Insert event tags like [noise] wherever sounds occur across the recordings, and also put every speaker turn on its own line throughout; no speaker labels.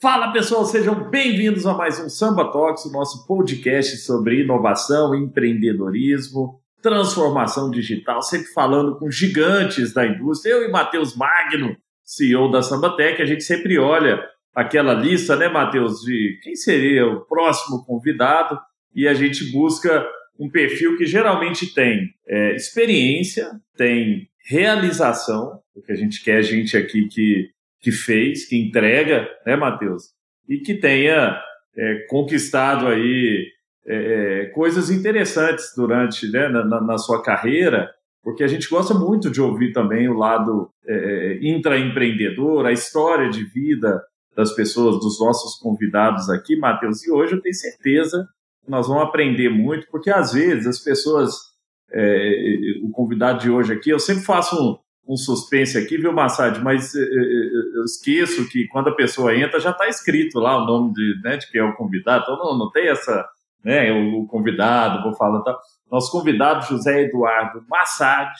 Fala pessoal, sejam bem-vindos a mais um Samba Talks, o nosso podcast sobre inovação, empreendedorismo, transformação digital, sempre falando com gigantes da indústria. Eu e Matheus Magno, CEO da Sambatec, a gente sempre olha aquela lista, né, Matheus, de quem seria o próximo convidado e a gente busca um perfil que geralmente tem é, experiência, tem realização, porque a gente quer gente aqui que que fez, que entrega, né, Matheus? E que tenha é, conquistado aí é, é, coisas interessantes durante, né, na, na, sua carreira, porque a gente gosta muito de ouvir também o lado é, é, intraempreendedor, a história de vida das pessoas, dos nossos convidados aqui, Matheus. E hoje eu tenho certeza que nós vamos aprender muito, porque às vezes as pessoas, é, o convidado de hoje aqui, eu sempre faço um, suspense aqui, viu, Massad? Mas eh, eh, eh, eu esqueço que quando a pessoa entra já está escrito lá o nome de, né, de quem é o convidado. Então não, não tem essa, né, o, convidado, vou falar. Tá? Nosso convidado, José Eduardo Massad,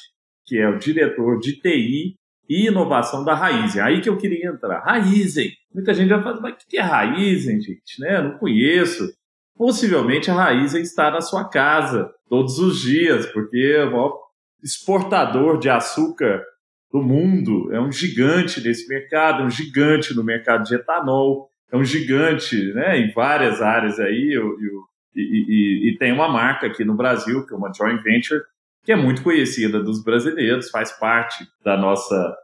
que é o diretor de TI e inovação da Raizen. Aí que eu queria entrar. Raizen. Muita gente já fala, mas o que é Raizen, gente? Né? Não conheço. Possivelmente a Raizen está na sua casa todos os dias, porque é o maior exportador de açúcar do mundo, é um gigante nesse mercado, é um gigante no mercado de etanol, é um gigante né, em várias áreas aí, e, e, e, tem uma marca aqui no Brasil, que é uma joint venture, que é muito conhecida dos brasileiros, faz parte da nossa,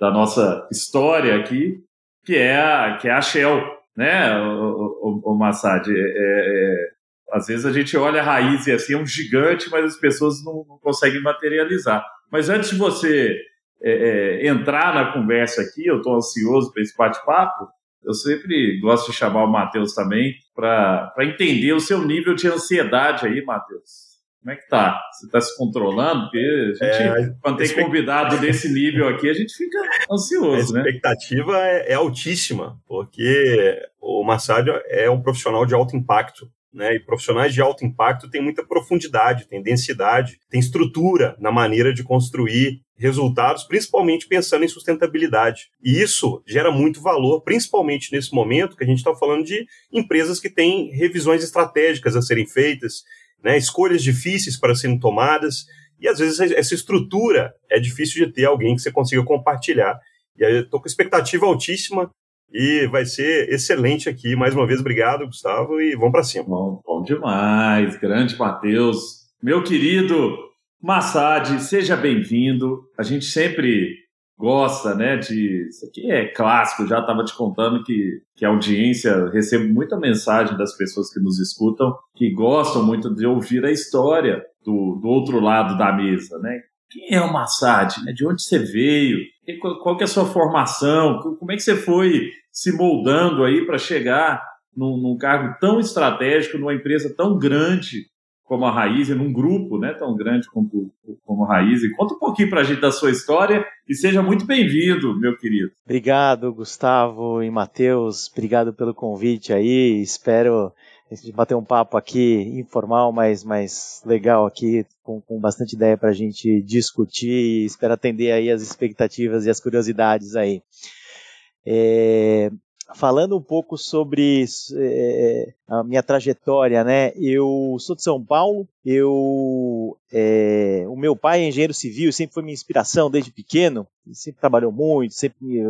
da nossa história aqui, que é a, que é a Shell, né, o, o, o Massad? É, é, às vezes a gente olha a raiz e assim, é um gigante, mas as pessoas não, não conseguem materializar. Mas antes de você é, é, entrar na conversa aqui, eu estou ansioso para esse bate-papo. Eu sempre gosto de chamar o Matheus também para entender o seu nível de ansiedade aí, Matheus. Como é que tá? Você está se controlando? Porque a gente, é, quando tem convidado desse nível aqui, a gente fica ansioso,
né? A expectativa né? é, é, altíssima, porque o Massad é um profissional de alto impacto né? E profissionais de alto impacto têm muita profundidade, têm densidade, têm estrutura na maneira de construir resultados, principalmente pensando em sustentabilidade. E isso gera muito valor, principalmente nesse momento que a gente está falando de empresas que têm revisões estratégicas a serem feitas, né? escolhas difíceis para serem tomadas. E às vezes essa estrutura é difícil de ter alguém que você consiga compartilhar. E aí eu estou com expectativa altíssima e vai ser excelente aqui. Mais uma vez, obrigado, Gustavo, e vamos para cima.
Bom, bom demais. Grande Matheus. Meu querido Massad, seja bem-vindo. A gente sempre gosta, né, de... Isso aqui é clássico, já estava te contando que, que a audiência, recebe muita mensagem das pessoas que nos escutam, que gostam muito de ouvir a história do, do outro lado da mesa, né? Quem é o Massad? Né? De onde você veio? Qual que é a sua formação? Como é que você foi se moldando aí para chegar num, num, cargo tão estratégico, numa empresa tão grande como a Raiz, num grupo né, tão grande como, como a Raiz. Conta um pouquinho para a gente da sua história e seja muito bem-vindo, meu querido.
Obrigado, Gustavo e Matheus. Obrigado pelo convite aí. Espero bater um papo aqui informal, mas mais legal aqui, com, com bastante ideia para a gente discutir e espero atender aí as expectativas e as curiosidades aí. É, falando um pouco sobre é, a minha trajetória, né? Eu sou de São Paulo, eu, é, o meu pai é engenheiro civil, sempre foi minha inspiração desde pequeno, sempre trabalhou muito, sempre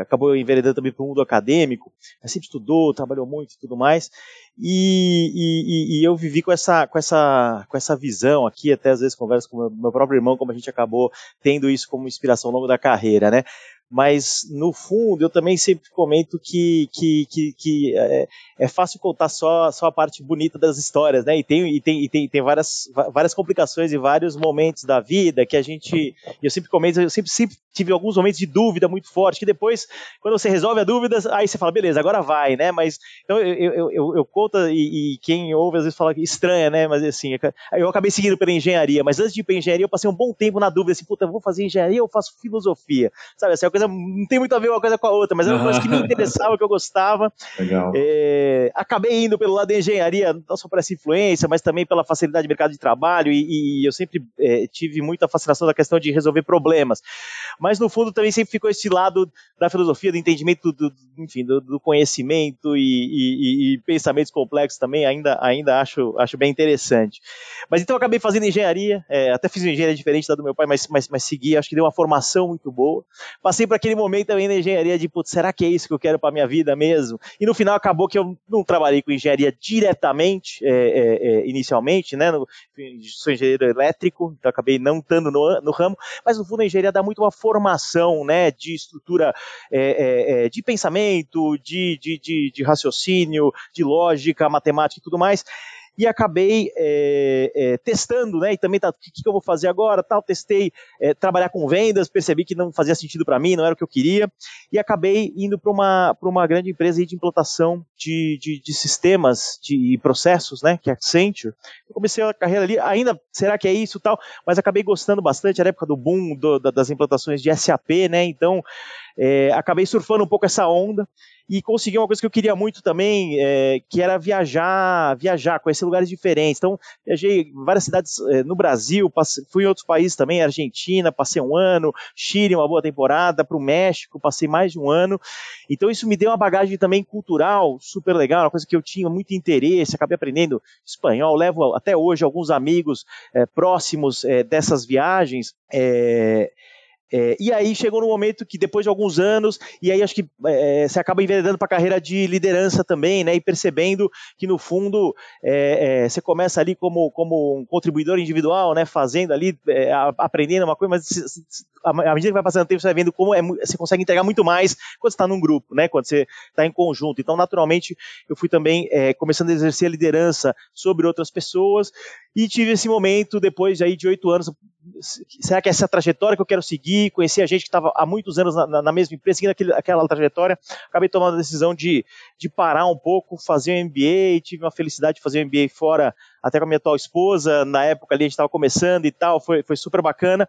acabou enveredando também para o mundo acadêmico, sempre estudou, trabalhou muito e tudo mais, e, e, e, eu vivi com essa, com, essa, com essa visão aqui, até às vezes converso com meu próprio irmão, como a gente acabou tendo isso como inspiração ao longo da carreira, né? Mas no fundo eu também sempre comento que, que, que, que é, é, fácil contar só, só a parte bonita das histórias, né? E tem, e tem, e tem, tem várias, várias complicações e vários momentos da vida que a gente, eu sempre comento, eu sempre, sempre tive alguns momentos de dúvida muito forte, que depois, quando você resolve a dúvida, aí você fala, beleza, agora vai, né? Mas, então eu, eu, eu, eu conto, e, e, quem ouve às vezes fala que estranha, né? Mas assim, eu acabei seguindo pela engenharia, mas antes de ir para engenharia, eu passei um bom tempo na dúvida, assim, puta, vou fazer engenharia ou faço filosofia? Sabe, assim, é coisa não tem muito a ver uma coisa com a outra, mas era uma coisa que me interessava, que eu gostava. Legal. É, acabei indo pelo lado da engenharia, não só por essa influência, mas também pela facilidade de mercado de trabalho, e, e eu sempre é, tive muita fascinação da questão de resolver problemas. Mas no fundo também sempre ficou esse lado da filosofia, do entendimento, do, enfim, do, do conhecimento e, e, e, pensamentos complexos também, ainda, ainda acho, acho bem interessante. Mas então eu acabei fazendo engenharia, é, até fiz uma engenharia diferente da do meu pai, mas, mas, mas segui, acho que deu uma formação muito boa. Passei por aquele momento também na engenharia de, putz, será que é isso que eu quero para minha vida mesmo? E no final acabou que eu não trabalhei com engenharia diretamente, é, é, é inicialmente, né? No, sou engenheiro elétrico, então acabei não estando no, no ramo, mas no fundo a engenharia dá muito uma formação, né? De estrutura é, é, de pensamento, de, de, de, de raciocínio, de lógica, matemática e tudo mais e acabei é, é, testando, né? E também tá, o que, que, eu vou fazer agora? Tal, testei é, trabalhar com vendas, percebi que não fazia sentido para mim, não era o que eu queria, e acabei indo para uma, uma grande empresa de implantação de, de, de sistemas de processos, né? Que é a Accenture. Eu comecei a carreira ali, ainda será que é isso tal, mas acabei gostando bastante, era a época do boom do, das implantações de SAP, né? Então é, acabei surfando um pouco essa onda e consegui uma coisa que eu queria muito também, é, que era viajar, viajar, conhecer lugares diferentes. Então, viajei várias cidades é, no Brasil, passei, fui em outros países também, Argentina, passei um ano, Chile, uma boa temporada, para o México, passei mais de um ano. Então, isso me deu uma bagagem também cultural super legal, uma coisa que eu tinha muito interesse, acabei aprendendo espanhol, levo até hoje alguns amigos é, próximos é, dessas viagens. É, e aí chegou no momento que depois de alguns anos, e aí acho que é, você acaba enveredando para a carreira de liderança também, né? E percebendo que no fundo é, é você começa ali como, como um contribuidor individual, né? Fazendo ali, é, aprendendo uma coisa, mas à medida que vai passando o tempo, você vai vendo como é, você consegue entregar muito mais quando está num grupo, né? Quando você está em conjunto. Então, naturalmente, eu fui também é, começando a exercer a liderança sobre outras pessoas e tive esse momento depois aí de oito anos. Será que essa é a trajetória que eu quero seguir? Conheci a gente que estava há muitos anos na, na mesma empresa, seguindo aquele, aquela trajetória. Acabei tomando a decisão de, de parar um pouco, fazer um MBA. Tive uma felicidade de fazer um MBA fora, até com a minha atual esposa. Na época ali a gente estava começando e tal, foi, foi super bacana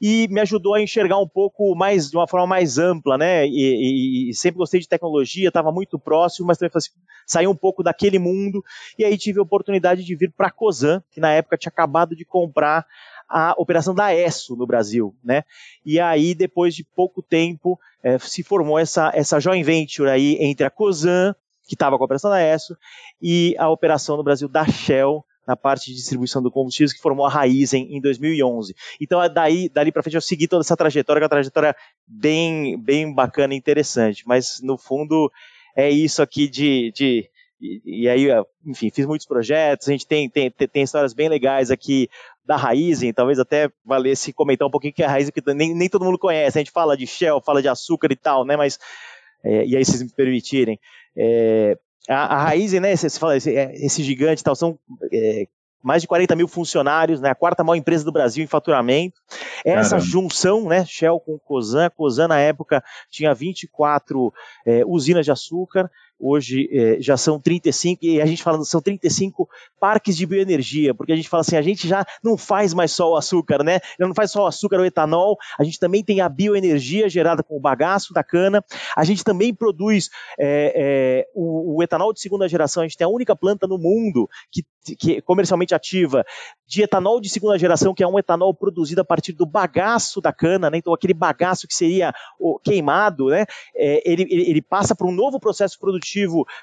e me ajudou a enxergar um pouco mais, de uma forma mais ampla, né? E, e, e sempre gostei de tecnologia, estava muito próximo, mas também assim, saí um pouco daquele mundo e aí tive a oportunidade de vir para a Cosan, que na época tinha acabado de comprar a operação da ESSO no Brasil, né? E aí, depois de pouco tempo, é, se formou essa, essa joint venture aí entre a Cosan, que estava com a operação da ESSO, e a operação no Brasil da Shell, na parte de distribuição do combustível que formou a Raizen em 2011. Então, é daí, dali para frente, eu segui toda essa trajetória, que é uma trajetória bem, bem bacana e interessante. Mas, no fundo, é isso aqui de. de e, e aí, enfim, fiz muitos projetos, a gente tem, tem, tem histórias bem legais aqui da Raizen, talvez até valesse comentar um pouquinho que é a Raizen, que nem, nem todo mundo conhece. A gente fala de Shell, fala de açúcar e tal, né? Mas, é, e aí, vocês me permitirem. É, a, a Raizen, né, você fala, esse, é, esse gigante tal, são é, mais de 40 mil funcionários, né, a quarta maior empresa do Brasil em faturamento. Essa Caramba. junção, né, Shell com Cosan, Cosan na época tinha 24 é, usinas de açúcar, hoje é, já são 35, e a gente fala são 35 parques de bioenergia, porque a gente fala assim, a gente já não faz mais só o açúcar, né? Não faz só o açúcar ou etanol, a gente também tem a bioenergia gerada com o bagaço da cana, a gente também produz é, é, o, o, etanol de segunda geração, a gente tem a única planta no mundo que, que é comercialmente ativa de etanol de segunda geração, que é um etanol produzido a partir do bagaço da cana, né? Então aquele bagaço que seria queimado, né? Ele, ele, ele passa para um novo processo produtivo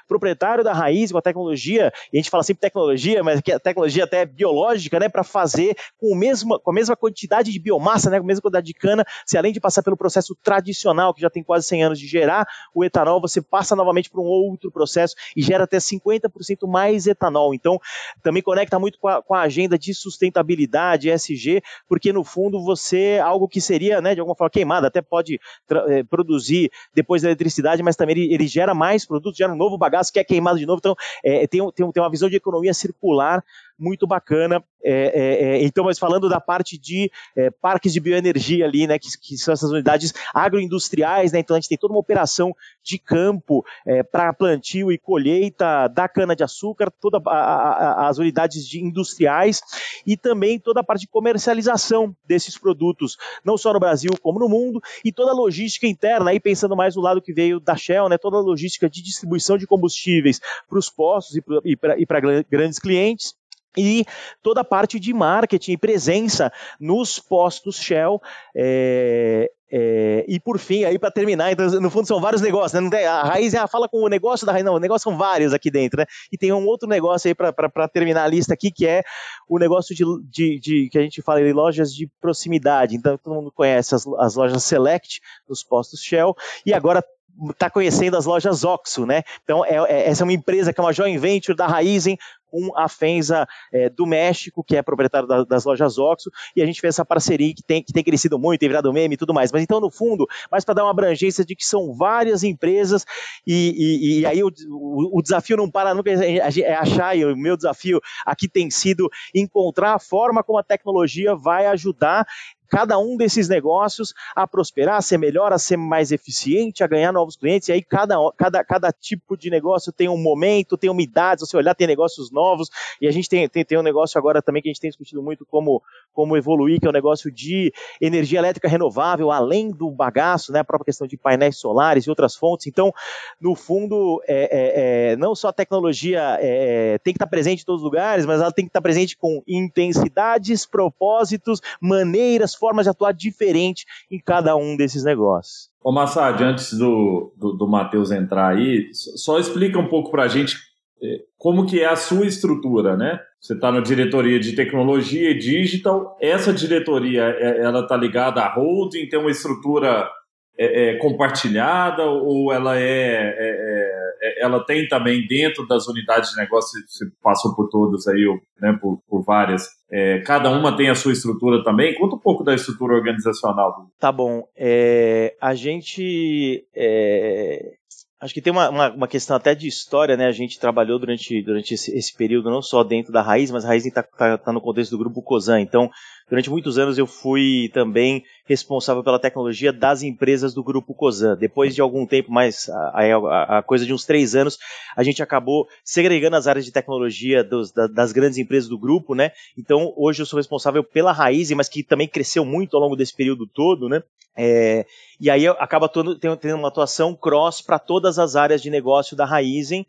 proprietário da raiz com a tecnologia, e a gente fala sempre tecnologia, mas que a tecnologia até biológica, né, para fazer com, o mesmo, com a mesma quantidade de biomassa, né, com a mesma quantidade de cana, se além de passar pelo processo tradicional, que já tem quase 100 anos de gerar o etanol, você passa novamente para um outro processo e gera até 50% mais etanol. Então, também conecta muito com a, com a agenda de sustentabilidade, ESG, porque no fundo você, algo que seria, né, de alguma forma queimado, até pode é, produzir depois da eletricidade, mas também ele, ele, gera mais produtos, gera um novo bagaço que é queimado de novo. Então, é, tem, tem, tem uma visão de economia circular muito bacana. É, é, é, então, mas falando da parte de é, parques de bioenergia ali, né, que, que, são essas unidades agroindustriais, né, então a gente tem toda uma operação de campo é, para plantio e colheita da cana-de-açúcar, todas as unidades de industriais e também toda a parte de comercialização desses produtos, não só no Brasil como no mundo, e toda a logística interna, aí pensando mais no lado que veio da Shell, né, toda a logística de distribuição de combustíveis para os postos e para grandes clientes e toda a parte de marketing e presença nos postos Shell. É, é, e por fim, aí para terminar, então, no fundo são vários negócios, né? a raiz ah, fala com o negócio da raiz, não, o negócio são vários aqui dentro, né? E tem um outro negócio aí para terminar a lista aqui, que é o negócio de, de, de que a gente fala de lojas de proximidade. Então todo mundo conhece as, as lojas Select nos postos Shell, e agora está conhecendo as lojas Oxo, né? Então, é, é, essa é uma empresa que é uma joint venture da Raizen com a Fenza é, do México, que é proprietário da, das lojas Oxo, e a gente fez essa parceria que tem, que tem crescido muito, tem virado meme e tudo mais. Mas então, no fundo, mais para dar uma abrangência de que são várias empresas, e, e, e aí o, o, o, desafio não para nunca, é achar, e o meu desafio aqui tem sido encontrar a forma como a tecnologia vai ajudar cada um desses negócios a prosperar, a ser melhor, a ser mais eficiente, a ganhar novos clientes. E aí cada, cada, cada tipo de negócio tem um momento, tem uma idade, se você olhar, tem negócios novos. E a gente tem, tem, tem um negócio agora também que a gente tem discutido muito como, como evoluir, que é o um negócio de energia elétrica renovável, além do bagaço, né, a própria questão de painéis solares e outras fontes. Então, no fundo, é, é, é, não só a tecnologia é, tem que estar presente em todos os lugares, mas ela tem que estar presente com intensidades, propósitos, maneiras, formas de atuar diferente em cada um desses negócios.
Ô Massad, antes do, do, do Matheus entrar aí, só explica um pouco para a gente é, como que é a sua estrutura, né? Você está na diretoria de tecnologia e digital. Essa diretoria, é, ela está ligada à holding, tem uma estrutura é, é, compartilhada ou ela é, é, é, é, ela tem também dentro das unidades de negócio, você passou por todas aí, né, por, por várias, é, cada uma tem a sua estrutura também. Conta um pouco da estrutura organizacional.
Tá bom. a gente Acho que tem uma, uma, uma, questão até de história, né? A gente trabalhou durante, durante esse, esse período não só dentro da Raiz, mas a Raiz está tá, tá no contexto do grupo Cosan. Então, Durante muitos anos eu fui também responsável pela tecnologia das empresas do grupo Cosan. Depois de algum tempo, mais a, a, a, coisa de uns três anos, a gente acabou segregando as áreas de tecnologia dos, da, das grandes empresas do grupo, né? Então hoje eu sou responsável pela Raiz, mas que também cresceu muito ao longo desse período todo, né? É, e aí acaba todo, tendo uma atuação cross para todas as áreas de negócio da Raizen.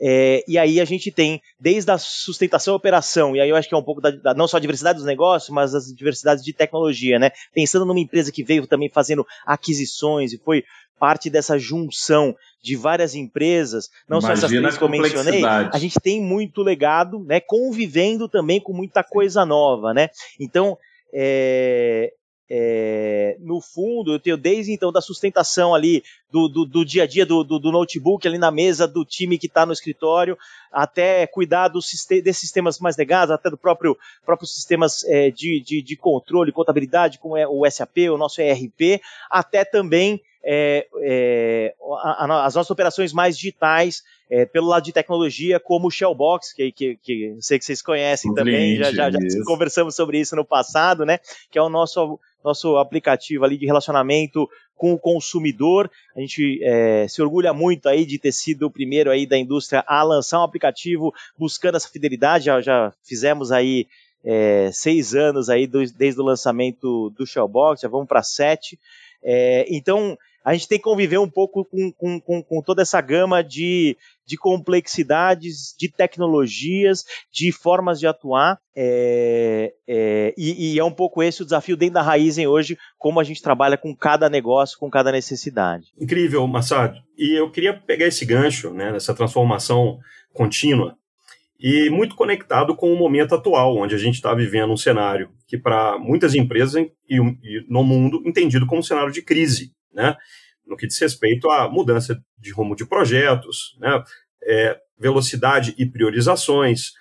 É, e aí a gente tem, desde a sustentação e operação, e aí eu acho que é um pouco da, da, não só a diversidade dos negócios, mas as diversidades de tecnologia, né? Pensando numa empresa que veio também fazendo aquisições e foi parte dessa junção de várias empresas, não Imagina só essas três que eu mencionei, a gente tem muito legado, né? Convivendo também com muita coisa nova, né? Então, é, é, no fundo, eu tenho desde então da sustentação ali do, do, do dia a dia do, do, do, notebook ali na mesa do time que está no escritório, até cuidar dos desses sistemas mais legados, até do próprio próprios sistemas é, de, de, de, controle, contabilidade, como é o SAP, o nosso ERP, até também é, é a, a, as nossas operações mais digitais, é, pelo lado de tecnologia, como o Shellbox, que, que, que eu sei que vocês conhecem também, já, já, já conversamos sobre isso no passado, né? Que é o nosso nosso aplicativo ali de relacionamento com o consumidor. A gente é, se orgulha muito aí de ter sido o primeiro aí da indústria a lançar um aplicativo buscando essa fidelidade. Já, já fizemos aí é, seis anos aí do, desde o lançamento do Shellbox, já vamos para sete. É, então a gente tem que conviver um pouco com, com, com, com toda essa gama de, de complexidades, de tecnologias, de formas de atuar. É, é, e, e, é um pouco esse o desafio dentro da Raizen hoje, como a gente trabalha com cada negócio, com cada necessidade.
Incrível, Massad. E eu queria pegar esse gancho, né, transformação contínua, e muito conectado com o momento atual, onde a gente está vivendo um cenário que, para muitas empresas e, e, no mundo, entendido como um cenário de crise, né? no que diz respeito à mudança de rumo de projetos, né? É, velocidade e priorizações.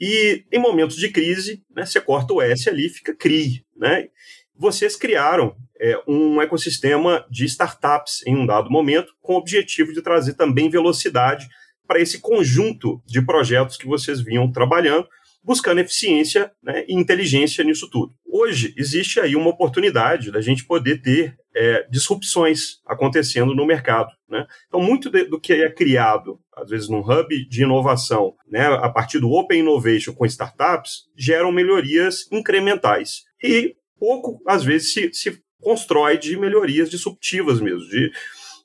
E em momentos de crise, né, você corta o S ali, fica CRI. Né? Vocês criaram é, um ecossistema de startups em um dado momento, com o objetivo de trazer também velocidade para esse conjunto de projetos que vocês vinham trabalhando, buscando eficiência né, e inteligência nisso tudo. Hoje, existe aí uma oportunidade da gente poder ter é, disrupções acontecendo no mercado. Né? Então, muito de, do que é criado, às vezes, num hub de inovação, né, a partir do Open Innovation com startups, geram melhorias incrementais. E pouco, às vezes, se, se constrói de melhorias disruptivas mesmo, de,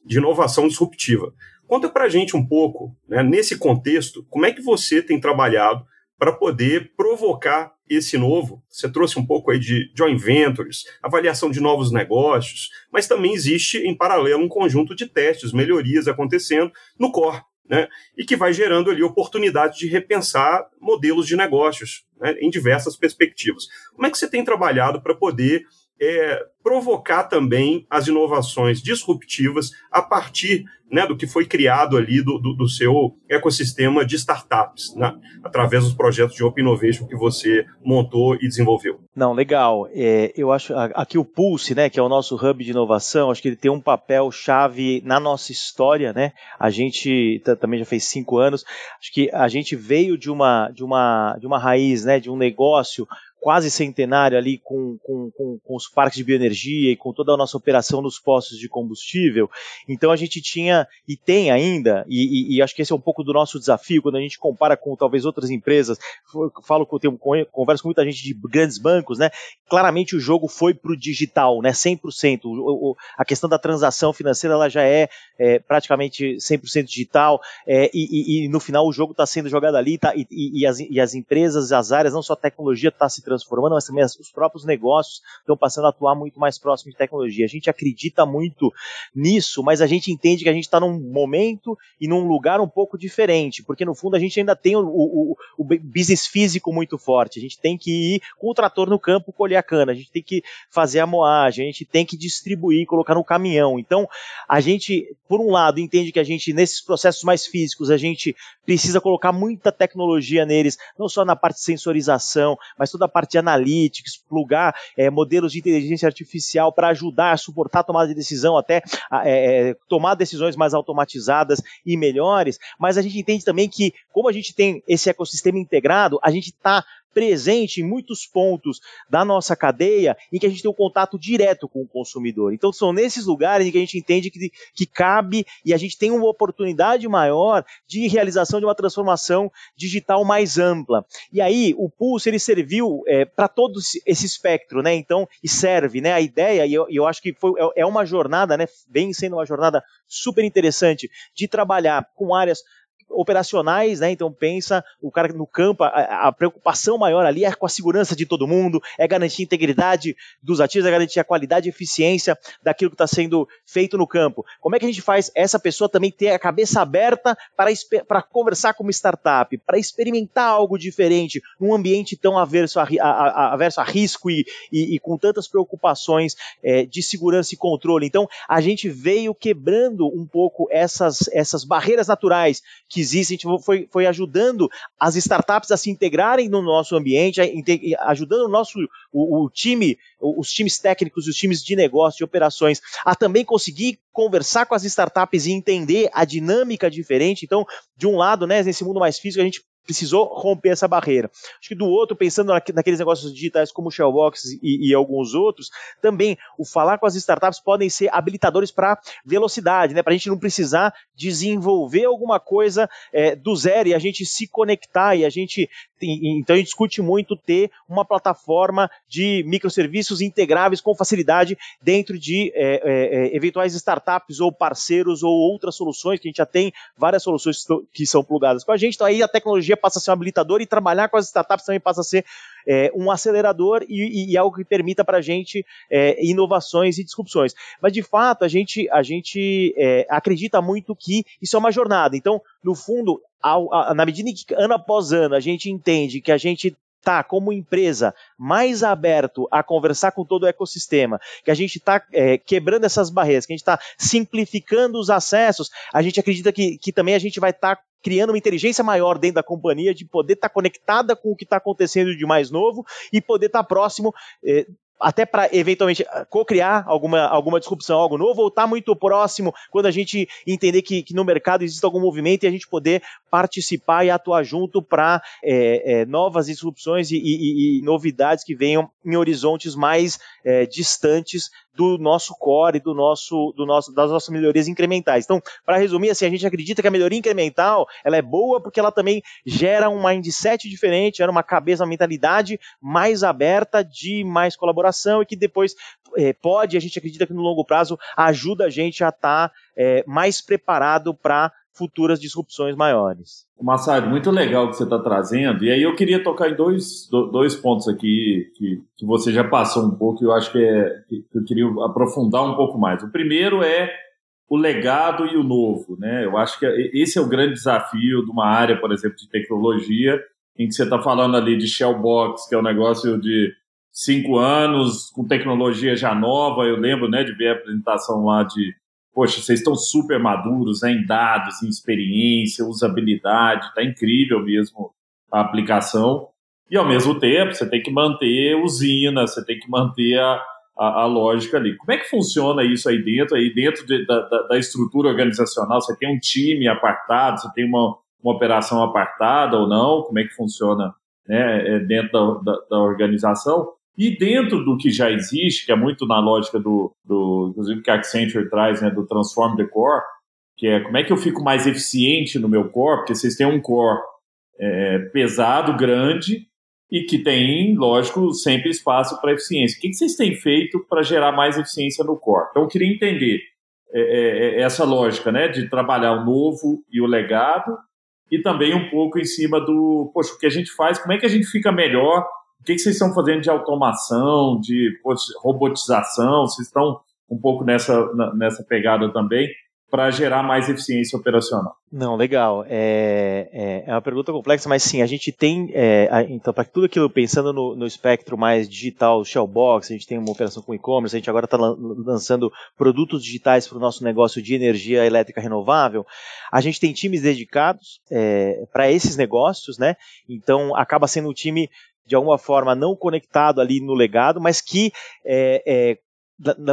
de inovação disruptiva. Conta para a gente um pouco, né, nesse contexto, como é que você tem trabalhado para poder provocar esse novo. Você trouxe um pouco aí de joint ventures, avaliação de novos negócios, mas também existe em paralelo um conjunto de testes, melhorias acontecendo no core, né? E que vai gerando ali oportunidade de repensar modelos de negócios né, em diversas perspectivas. Como é que você tem trabalhado para poder é, provocar também as inovações disruptivas a partir né, do que foi criado ali do, do, do seu ecossistema de startups, né, através dos projetos de Open Innovation que você montou e desenvolveu.
Não, legal. É, eu acho aqui o Pulse, né, que é o nosso hub de inovação, acho que ele tem um papel chave na nossa história, né? A gente também já fez cinco anos. Acho que a gente veio de uma de uma de uma raiz, né, de um negócio quase centenário ali com, com, com, com, os parques de bioenergia e com toda a nossa operação nos postos de combustível. Então a gente tinha e tem ainda, e, e, e, acho que esse é um pouco do nosso desafio quando a gente compara com talvez outras empresas. Falo que eu tenho, converso com muita gente de grandes bancos, né? Claramente o jogo foi para o digital, né? 100%. O, o, a questão da transação financeira ela já é, é praticamente 100% digital é, e, e, no final o jogo está sendo jogado ali tá, e, as, e as empresas, as áreas, não só a tecnologia está se transformando, mas também os próprios negócios estão passando a atuar muito mais próximo de tecnologia. A gente acredita muito nisso, mas a gente entende que a gente está num momento e num lugar um pouco diferente, porque no fundo a gente ainda tem o, o, o business físico muito forte. A gente tem que ir com o trator no campo colher a cana, a gente tem que fazer a moagem, a gente tem que distribuir, colocar no caminhão. Então, a gente, por um lado, entende que a gente, nesses processos mais físicos, a gente precisa colocar muita tecnologia neles, não só na parte de sensorização, mas toda a parte parte de analytics, plugar é, modelos de inteligência artificial para ajudar a suportar a tomada de decisão, até é, tomar decisões mais automatizadas e melhores, mas a gente entende também que, como a gente tem esse ecossistema integrado, a gente está presente em muitos pontos da nossa cadeia em que a gente tem um contato direto com o consumidor. Então são nesses lugares em que a gente entende que, que cabe e a gente tem uma oportunidade maior de realização de uma transformação digital mais ampla. E aí o Pulse ele serviu é, para todo esse espectro, né? Então e serve, né? A ideia e eu, eu acho que foi, é, é uma jornada, né? Vem sendo uma jornada super interessante de trabalhar com áreas operacionais, né? Então pensa o cara no campo, a, a, preocupação maior ali é com a segurança de todo mundo, é garantir a integridade dos ativos, é garantir a qualidade e eficiência daquilo que está sendo feito no campo. Como é que a gente faz essa pessoa também ter a cabeça aberta para, para conversar com uma startup, para experimentar algo diferente num ambiente tão averso a, a, averso a risco e, e, e, com tantas preocupações é, de segurança e controle? Então a gente veio quebrando um pouco essas, essas barreiras naturais que existe, a gente foi, foi ajudando as startups a se integrarem no nosso ambiente, ajudando o nosso o, o time, os times técnicos, os times de negócio, de operações, a também conseguir conversar com as startups e entender a dinâmica diferente. Então, de um lado, né, nesse mundo mais físico, a gente precisou romper essa barreira. Acho que do outro, pensando naqueles negócios digitais como o Shellbox e, e, alguns outros, também o falar com as startups podem ser habilitadores para velocidade, né? Para a gente não precisar desenvolver alguma coisa é, do zero e a gente se conectar e a gente então a gente discute muito ter uma plataforma de microserviços integráveis com facilidade dentro de é, é, é eventuais startups ou parceiros ou outras soluções que a gente já tem várias soluções que são plugadas com a gente. Então aí a tecnologia tecnologia passa a ser um habilitador e trabalhar com as startups também passa a ser é, um acelerador e, e, algo que permita para a gente é, inovações e disrupções. Mas, de fato, a gente, a gente é, acredita muito que isso é uma jornada. Então, no fundo, ao, a, na medida em que ano após ano a gente entende que a gente está, como empresa, mais aberto a conversar com todo o ecossistema, que a gente está é, quebrando essas barreiras, que a gente está simplificando os acessos, a gente acredita que, que também a gente vai estar tá criando uma inteligência maior dentro da companhia, de poder estar tá conectada com o que está acontecendo de mais novo e poder estar tá próximo. Eh, até para eventualmente co-criar alguma, alguma disrupção, algo novo, ou estar tá muito próximo quando a gente entender que, que, no mercado existe algum movimento e a gente poder participar e atuar junto para é, é, novas disrupções e, e, e, novidades que venham em horizontes mais é, distantes do nosso core, do nosso, do nosso, das nossas melhorias incrementais. Então, para resumir, assim, a gente acredita que a melhoria incremental ela é boa porque ela também gera um mindset diferente, gera uma cabeça, uma mentalidade mais aberta de mais colaboração e que depois é, pode, a gente acredita que no longo prazo ajuda a gente a estar tá, é, mais preparado para futuras disrupções maiores.
Massad, muito legal o que você está trazendo. E aí eu queria tocar em dois, dois pontos aqui que, que você já passou um pouco e eu acho que, é, que eu queria aprofundar um pouco mais. O primeiro é o legado e o novo. Né? Eu acho que esse é o grande desafio de uma área, por exemplo, de tecnologia, em que você está falando ali de Shellbox, que é um negócio de cinco anos, com tecnologia já nova. Eu lembro né, de ver a apresentação lá de poxa, vocês estão super maduros né, em dados, em experiência, usabilidade, está incrível mesmo a aplicação. E ao mesmo tempo, você tem que manter usina, você tem que manter a, a, a lógica ali. Como é que funciona isso aí dentro? Aí dentro de, da, da, estrutura organizacional, você tem um time apartado, você tem uma, uma operação apartada ou não? Como é que funciona né, é, dentro da, da, da organização? E dentro do que já existe, que é muito na lógica do, do inclusive que a Accenture traz, né, do Transform the Core, que é como é que eu fico mais eficiente no meu core, porque vocês têm um core é, pesado, grande, e que tem, lógico, sempre espaço para eficiência. O que, que vocês têm feito para gerar mais eficiência no core? Então, eu queria entender é, é, é, essa lógica, né, de trabalhar o novo e o legado, e também um pouco em cima do, poxa, o que a gente faz, como é que a gente fica melhor o que, vocês estão fazendo de automação, de robotização? Vocês estão um pouco nessa, nessa pegada também para gerar mais eficiência operacional?
Não, legal. É, é, é, uma pergunta complexa, mas sim, a gente tem, é, a, então, para tudo aquilo, pensando no, no espectro mais digital, Shellbox, a gente tem uma operação com e-commerce, a gente agora está lançando produtos digitais para o nosso negócio de energia elétrica renovável. A gente tem times dedicados é, para esses negócios, né? Então, acaba sendo um time de alguma forma não conectado ali no legado, mas que é, é,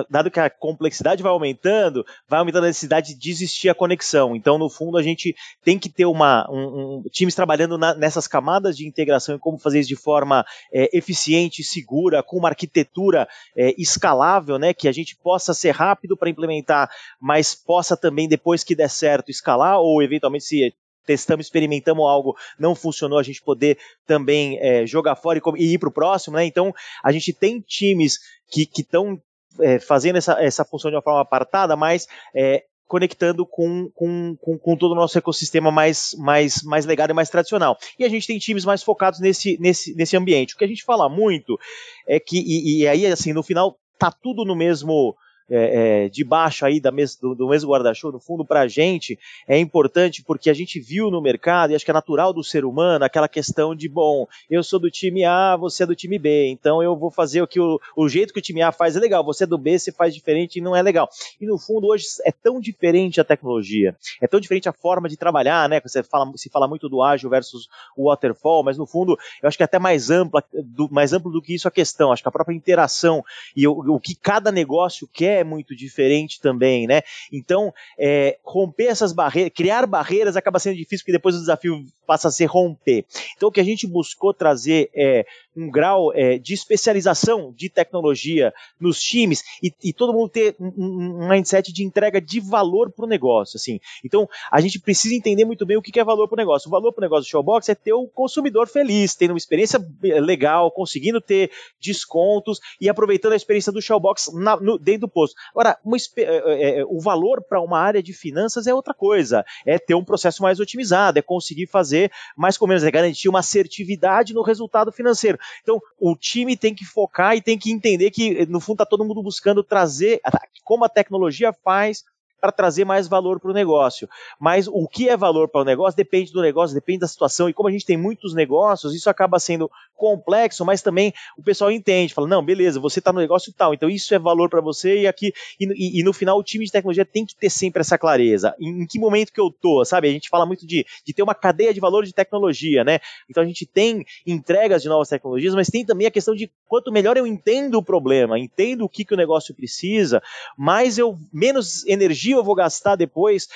dado que a complexidade vai aumentando, vai aumentando a necessidade de existir a conexão. Então, no fundo, a gente tem que ter uma, um, um times trabalhando na, nessas camadas de integração e como fazer isso de forma é, eficiente, segura, com uma arquitetura é, escalável, né, que a gente possa ser rápido para implementar, mas possa também, depois que der certo, escalar, ou eventualmente se testamos, experimentamos algo, não funcionou, a gente poder também é, jogar fora e, e ir para o próximo, né? Então, a gente tem times que estão é, fazendo essa, essa função de uma forma apartada, mas é, conectando com, com, com, com, todo o nosso ecossistema mais, mais, mais legado e mais tradicional. E a gente tem times mais focados nesse, nesse, nesse ambiente. O que a gente fala muito é que, e, e aí, assim, no final, tá tudo no mesmo é, é, debaixo aí da mes, do, do mesmo guarda-chuva, no fundo, para a gente é importante porque a gente viu no mercado, e acho que é natural do ser humano, aquela questão de, bom, eu sou do time A, você é do time B, então eu vou fazer o que o, o jeito que o time A faz é legal, você é do B, você faz diferente e não é legal. E no fundo, hoje é tão diferente a tecnologia, é tão diferente a forma de trabalhar, né? Você fala, se fala muito do ágil versus o waterfall, mas no fundo, eu acho que é até mais ampla, do, mais amplo do que isso a questão, acho que a própria interação e o, o que cada negócio quer é muito diferente também, né? Então, é, romper essas barreiras, criar barreiras acaba sendo difícil, porque depois o desafio passa a ser romper. Então, o que a gente buscou trazer é um grau é, de especialização de tecnologia nos times e, e todo mundo ter um, um, mindset de entrega de valor para o negócio. Assim. Então, a gente precisa entender muito bem o que é valor para o negócio. O valor para o negócio do Showbox é ter o consumidor feliz, tendo uma experiência legal, conseguindo ter descontos e aproveitando a experiência do Showbox na, no, dentro do posto. Agora, uma, é, é, o valor para uma área de finanças é outra coisa. É ter um processo mais otimizado, é conseguir fazer mais com menos, é garantir uma assertividade no resultado financeiro. Então, o time tem que focar e tem que entender que, no fundo, está todo mundo buscando trazer como a tecnologia faz para trazer mais valor para o negócio. Mas o que é valor para o negócio depende do negócio, depende da situação. E como a gente tem muitos negócios, isso acaba sendo complexo, mas também o pessoal entende, fala, não, beleza, você está no negócio tal, então isso é valor para você e aqui e, e, e, no final o time de tecnologia tem que ter sempre essa clareza. Em, em, que momento que eu tô, sabe? A gente fala muito de, de ter uma cadeia de valor de tecnologia, né? Então a gente tem entregas de novas tecnologias, mas tem também a questão de quanto melhor eu entendo o problema, entendo o que, que o negócio precisa, mais eu menos energia energia eu vou gastar depois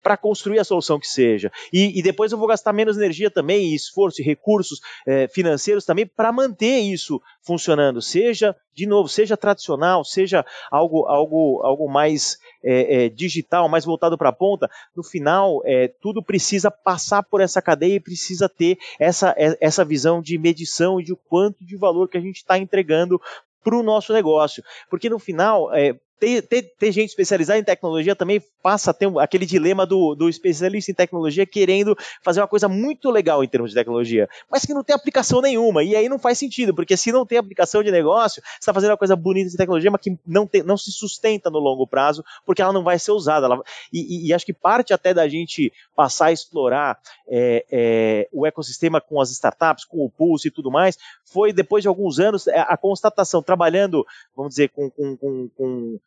para construir a solução que seja. E, e, depois eu vou gastar menos energia também, e esforço e recursos é, financeiros também para manter isso funcionando. Seja, de novo, seja tradicional, seja algo, algo, algo mais é, é, digital, mais voltado para a ponta. No final, tudo precisa passar por essa cadeia e precisa ter essa, essa visão de medição e de quanto de valor que a gente está entregando para o nosso negócio. Porque no final, é, ter, ter, ter, gente especializada em tecnologia também passa a ter aquele dilema do, do especialista em tecnologia querendo fazer uma coisa muito legal em termos de tecnologia, mas que não tem aplicação nenhuma. E aí não faz sentido, porque se não tem aplicação de negócio, você está fazendo uma coisa bonita de tecnologia, mas que não, tem, não se sustenta no longo prazo, porque ela não vai ser usada. Ela, e, e, e, acho que parte até da gente passar a explorar é, é, o ecossistema com as startups, com o Pulse e tudo mais, foi depois de alguns anos a, a constatação, trabalhando, vamos dizer, com, com, com, com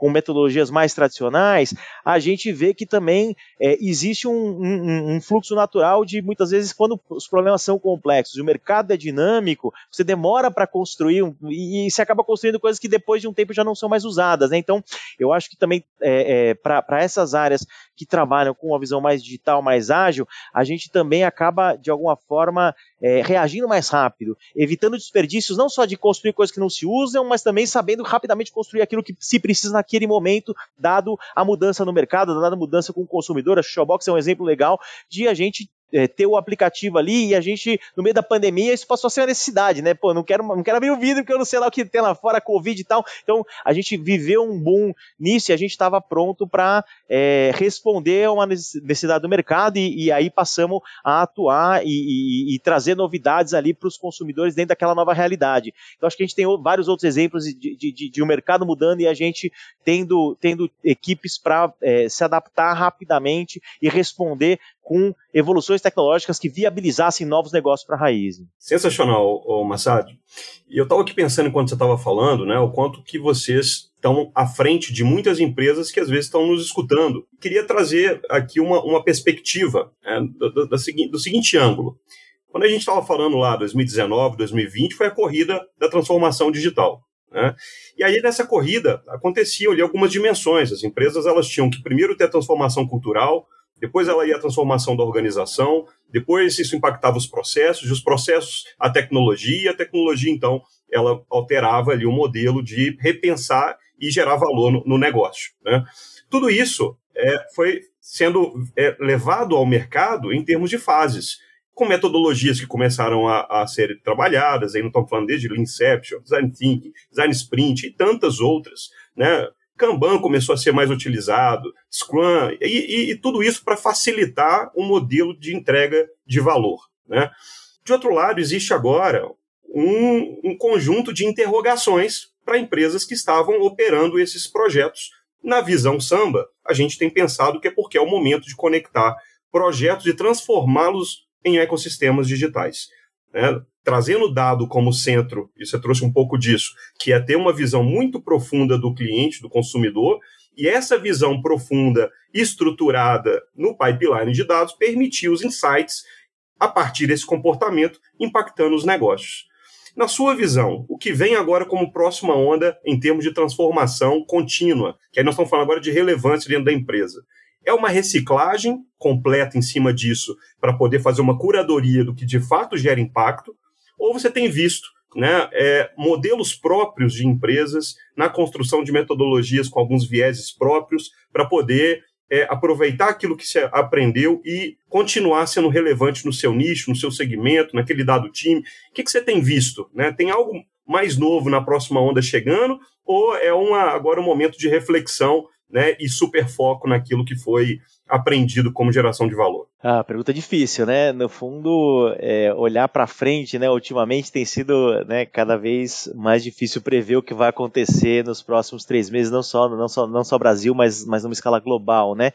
com metodologias mais tradicionais, a gente vê que também é, existe um, um, um, fluxo natural de muitas vezes quando os problemas são complexos, o mercado é dinâmico, você demora para construir um, e, e você acaba construindo coisas que depois de um tempo já não são mais usadas. Né? Então, eu acho que também é, é, para essas áreas que trabalham com uma visão mais digital, mais ágil, a gente também acaba, de alguma forma, é, reagindo mais rápido, evitando desperdícios não só de construir coisas que não se usam, mas também sabendo rapidamente construir aquilo que se precisa momento, dado a mudança no mercado, dada a mudança com o consumidor. A Showbox é um exemplo legal de a gente é, ter o aplicativo ali e a gente, no meio da pandemia, isso passou a ser uma necessidade, né? Pô, não quero, não quero abrir o vidro porque eu não sei lá o que tem lá fora, Covid e tal. Então, a gente viveu um boom nisso e a gente estava pronto para é, responder a uma necessidade do mercado e, e aí passamos a atuar e, e, e trazer novidades ali para os consumidores dentro daquela nova realidade. Então, acho que a gente tem vários outros exemplos de, de, de, de um mercado mudando e a gente tendo, tendo equipes para é, se adaptar rapidamente e responder com evoluções tecnológicas que viabilizassem novos negócios para a raiz.
Sensacional, Massad. E eu estava aqui pensando enquanto você estava falando, né, o quanto que vocês estão à frente de muitas empresas que às vezes estão nos escutando. Queria trazer aqui uma, uma perspectiva né, do, do, do, do seguinte ângulo. Quando a gente estava falando lá 2019, 2020, foi a corrida da transformação digital. Né? E aí, nessa corrida, aconteciam ali algumas dimensões. As empresas elas tinham que primeiro ter a transformação cultural, depois ela ia a transformação da organização, depois isso impactava os processos, e os processos a tecnologia, a tecnologia, então, ela alterava ali o modelo de repensar e gerar valor no, no negócio. Né? Tudo isso é, foi sendo é, levado ao mercado em termos de fases, com metodologias que começaram a, a ser trabalhadas, aí não estamos falando desde Inception, Design Thinking, Design Sprint e tantas outras, né? Kanban começou a ser mais utilizado, Scrum, e, e, e tudo isso para facilitar o um modelo de entrega de valor. Né? De outro lado, existe agora um, um conjunto de interrogações para empresas que estavam operando esses projetos. Na visão samba, a gente tem pensado que é porque é o momento de conectar projetos e transformá-los em ecossistemas digitais. Né? Trazendo o dado como centro, e você trouxe um pouco disso, que é ter uma visão muito profunda do cliente, do consumidor, e essa visão profunda, estruturada no pipeline de dados, permitiu os insights a partir desse comportamento impactando os negócios. Na sua visão, o que vem agora como próxima onda em termos de transformação contínua, que aí nós estamos falando agora de relevância dentro da empresa. É uma reciclagem completa em cima disso para poder fazer uma curadoria do que de fato gera impacto, ou você tem visto né, é, modelos próprios de empresas na construção de metodologias com alguns vieses próprios para poder é, aproveitar aquilo que você aprendeu e continuar sendo relevante no seu nicho, no seu segmento, naquele dado time. O que, que você tem visto? Né? Tem algo mais novo na próxima onda chegando ou é uma, agora um momento de reflexão né, e super foco naquilo que foi aprendido como geração de valor?
Ah, pergunta difícil, né? No fundo, é, olhar para frente, né? Ultimamente tem sido, né, cada vez mais difícil prever o que vai acontecer nos próximos três meses, não só, não só, não só Brasil, mas, mas numa escala global, né?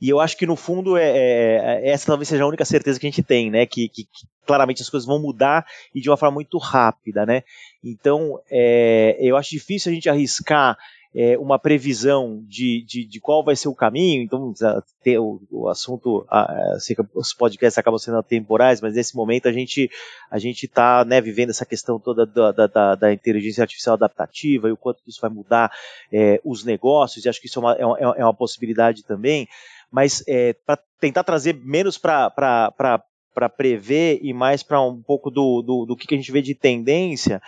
E eu acho que no fundo é, é, é essa talvez seja a única certeza que a gente tem, né? Que, que, que, claramente as coisas vão mudar e de uma forma muito rápida, né? Então, é, eu acho difícil a gente arriscar é, uma previsão de, de, de, qual vai ser o caminho, então ter o, o assunto, a, a, sei que os podcasts acabam sendo temporais, mas nesse momento a gente a gente está né, vivendo essa questão toda da, da, da, inteligência artificial adaptativa e o quanto isso vai mudar é, os negócios, e acho que isso é uma, é uma, é uma possibilidade também, mas é, para tentar trazer menos para para prever e mais para um pouco do, do, do que a gente vê de tendência,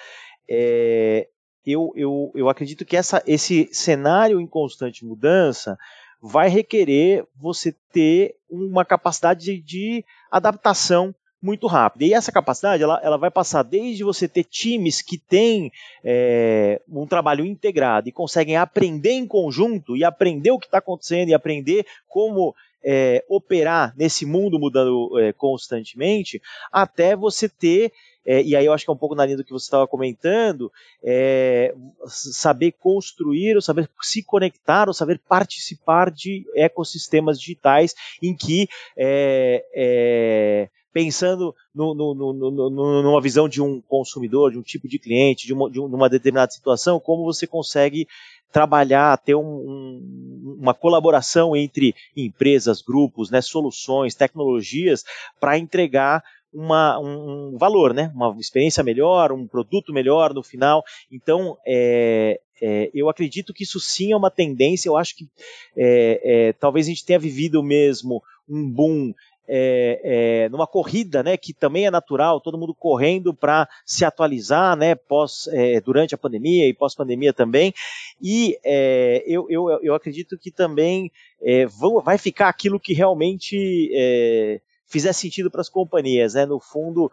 é, eu, eu, eu acredito que essa, esse cenário em constante mudança vai requerer você ter uma capacidade de, de adaptação muito rápida. E essa capacidade ela, ela vai passar desde você ter times que têm é, um trabalho integrado e conseguem aprender em conjunto e aprender o que está acontecendo e aprender como é, operar nesse mundo mudando é, constantemente, até você ter é, e aí eu acho que é um pouco na linha do que você estava comentando, é, saber construir, ou saber se conectar, ou saber participar de ecossistemas digitais em que é, é pensando no, no, no, numa visão de um consumidor, de um tipo de cliente, de uma, de uma determinada situação, como você consegue trabalhar, ter um, um, uma colaboração entre empresas, grupos, né, soluções, tecnologias, para entregar uma, um valor, né? Uma experiência melhor, um produto melhor no final. Então, é, é, eu acredito que isso sim é uma tendência. Eu acho que é, é talvez a gente tenha vivido mesmo um boom é, é, numa corrida, né, que também é natural, todo mundo correndo para se atualizar, né, pós, é, durante a pandemia e pós-pandemia também, e é, eu, eu, eu acredito que também é, vai ficar aquilo que realmente é, fizer sentido para as companhias, né? No fundo,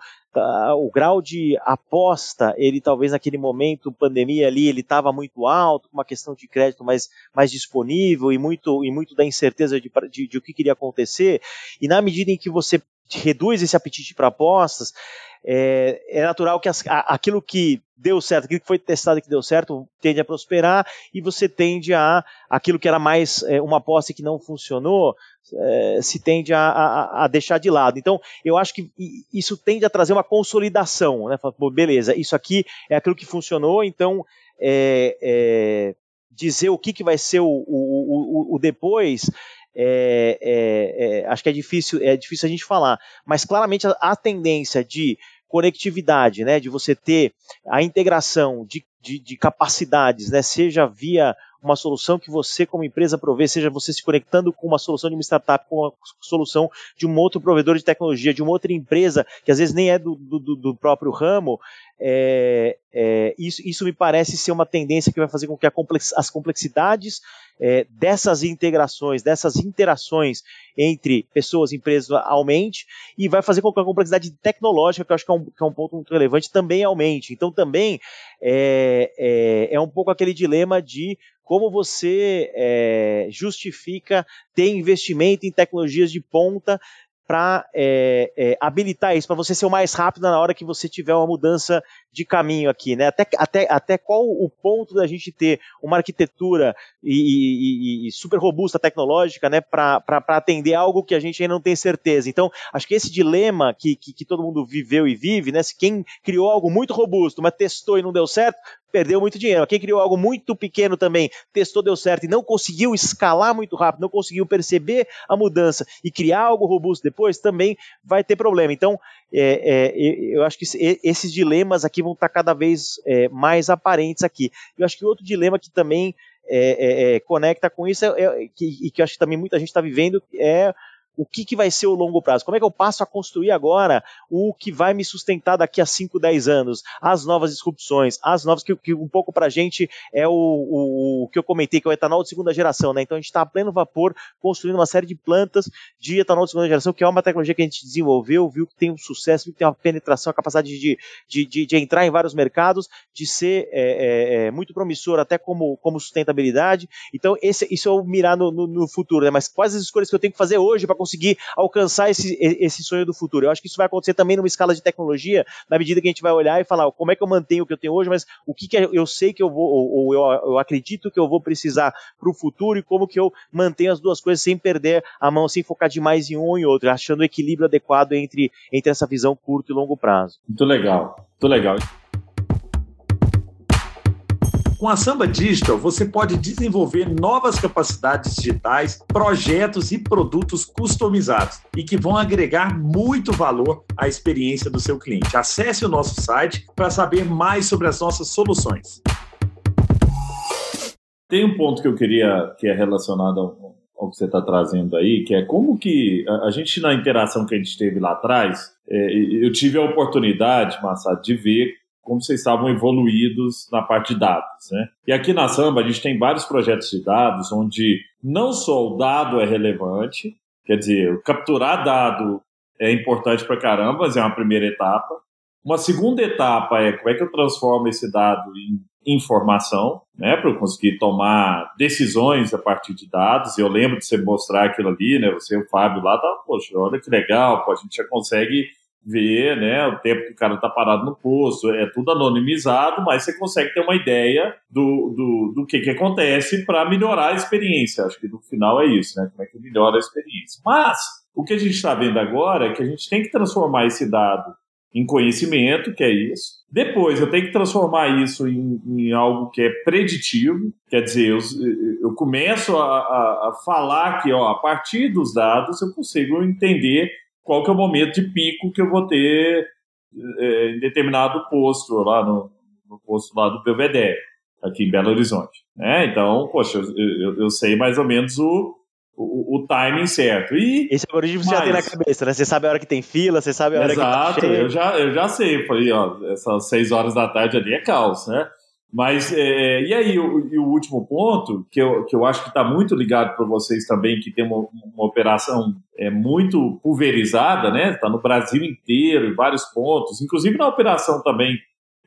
o grau de aposta, ele talvez naquele momento, pandemia ali, ele estava muito alto, com uma questão de crédito mais, mais disponível e muito, e muito da incerteza de, de, de o que queria acontecer. E na medida em que você reduz esse apetite para apostas, é, é natural que as, aquilo que deu certo, aquilo que foi testado e que deu certo, tende a prosperar, e você tende a, aquilo que era mais é, uma aposta que não funcionou, é, se tende a, a, a, deixar de lado. Então, eu acho que isso tende a trazer uma consolidação, né? Fala, beleza, isso aqui é aquilo que funcionou, então é, é, dizer o que, que vai ser o, o, o, o depois é, é, acho que é difícil, é difícil a gente falar, mas claramente a, a tendência de conectividade, né, de você ter a integração de, de, de capacidades, né, seja via uma solução que você, como empresa, provê, seja você se conectando com uma solução de uma startup, com uma solução de um outro provedor de tecnologia, de uma outra empresa, que às vezes nem é do, do, do próprio ramo, é, é, isso, isso me parece ser uma tendência que vai fazer com que complex, as complexidades é, dessas integrações, dessas interações entre pessoas e empresas aumente e vai fazer com que a complexidade tecnológica, que eu acho que é um, que é um ponto muito relevante, também aumente. Então também é, é, é um pouco aquele dilema de como você é, justifica ter investimento em tecnologias de ponta para é, é, habilitar isso, para você ser o mais rápido na hora que você tiver uma mudança de caminho aqui, né? Até, até, até qual o ponto da gente ter uma arquitetura e, e, e super robusta tecnológica, né, para atender algo que a gente ainda não tem certeza. Então, acho que esse dilema que, que, que todo mundo viveu e vive, né, se quem criou algo muito robusto, mas testou e não deu certo, perdeu muito dinheiro. Quem criou algo muito pequeno também, testou, deu certo e não conseguiu escalar muito rápido, não conseguiu perceber a mudança e criar algo robusto depois, também vai ter problema. Então, é, é, eu acho que esses dilemas aqui vão estar cada vez é, mais aparentes aqui. Eu acho que outro dilema que também é, é, é, conecta com isso é, que, e que eu acho que também muita gente está vivendo é o que, que vai ser o longo prazo? Como é que eu passo a construir agora o que vai me sustentar daqui a 5, 10 anos? As novas disrupções, as novas, que, que um pouco para a gente é o, o, o, que eu comentei, que é o etanol de segunda geração, né? Então a gente está a pleno vapor construindo uma série de plantas de etanol de segunda geração, que é uma tecnologia que a gente desenvolveu, viu que tem um sucesso, viu que tem uma penetração, a capacidade de, de, de, de entrar em vários mercados, de ser é, é, é, muito promissor até como, como sustentabilidade. Então, esse, isso é o mirar no, no, no futuro, né? Mas quais as escolhas que eu tenho que fazer hoje para conseguir alcançar esse, esse sonho do futuro. Eu acho que isso vai acontecer também numa escala de tecnologia, na medida que a gente vai olhar e falar como é que eu mantenho o que eu tenho hoje, mas o que, que eu sei que eu vou, ou, eu, eu acredito que eu vou precisar para o futuro e como que eu mantenho as duas coisas sem perder a mão, sem focar demais em um ou em outro, achando o equilíbrio adequado entre, entre essa visão curto e longo prazo.
Muito legal, muito legal. Com a Samba Digital, você pode desenvolver novas capacidades digitais, projetos e produtos customizados e que vão agregar muito valor à experiência do seu cliente. Acesse o nosso site para saber mais sobre as nossas soluções. Tem um ponto que eu queria que é relacionado ao, ao que você está trazendo aí, que é como que a, a, gente na interação que a gente teve lá atrás, é, eu tive a oportunidade, Massado, de ver como vocês estavam evoluídos na parte de dados. Né? E aqui na Samba a gente tem vários projetos de dados onde não só o dado é relevante, quer dizer, capturar dado é importante para caramba, mas é uma primeira etapa. Uma segunda etapa é como é que eu transformo esse dado em informação, né, para eu conseguir tomar decisões a partir de dados. Eu lembro de você mostrar aquilo ali, né, você e o Fábio lá, tá, poxa, olha que legal, pô, a gente já consegue ver né, o tempo que o cara está parado no posto, é tudo anonimizado, mas você consegue ter uma ideia do, do, do que, que acontece para melhorar a experiência. Acho que no final é isso, né? Como é que melhora a experiência. Mas o que a gente está vendo agora é que a gente tem que transformar esse dado em conhecimento, que é isso. Depois, eu tenho que transformar isso em, em algo que é preditivo, quer dizer, eu, eu começo a, a, a falar que ó, a partir dos dados eu consigo entender qual que é o momento de pico que eu vou ter é, em determinado posto lá no, no posto lá do Belvedere, aqui em Belo Horizonte. Né? Então, poxa, eu, eu, eu sei mais ou menos o, o, o, timing certo. E,
Esse algoritmo você já tem na cabeça, né? Você sabe a hora que tem fila, você sabe a hora
exato,
que tá
Exato, eu já, eu já sei. Falei, ó, essas seis horas da tarde ali é caos, né? Mas, é, e aí, o, e o último ponto, que eu, que eu acho que está muito ligado para vocês também, que tem uma, uma operação é, muito pulverizada, né? Está no Brasil inteiro, em vários pontos, inclusive na operação também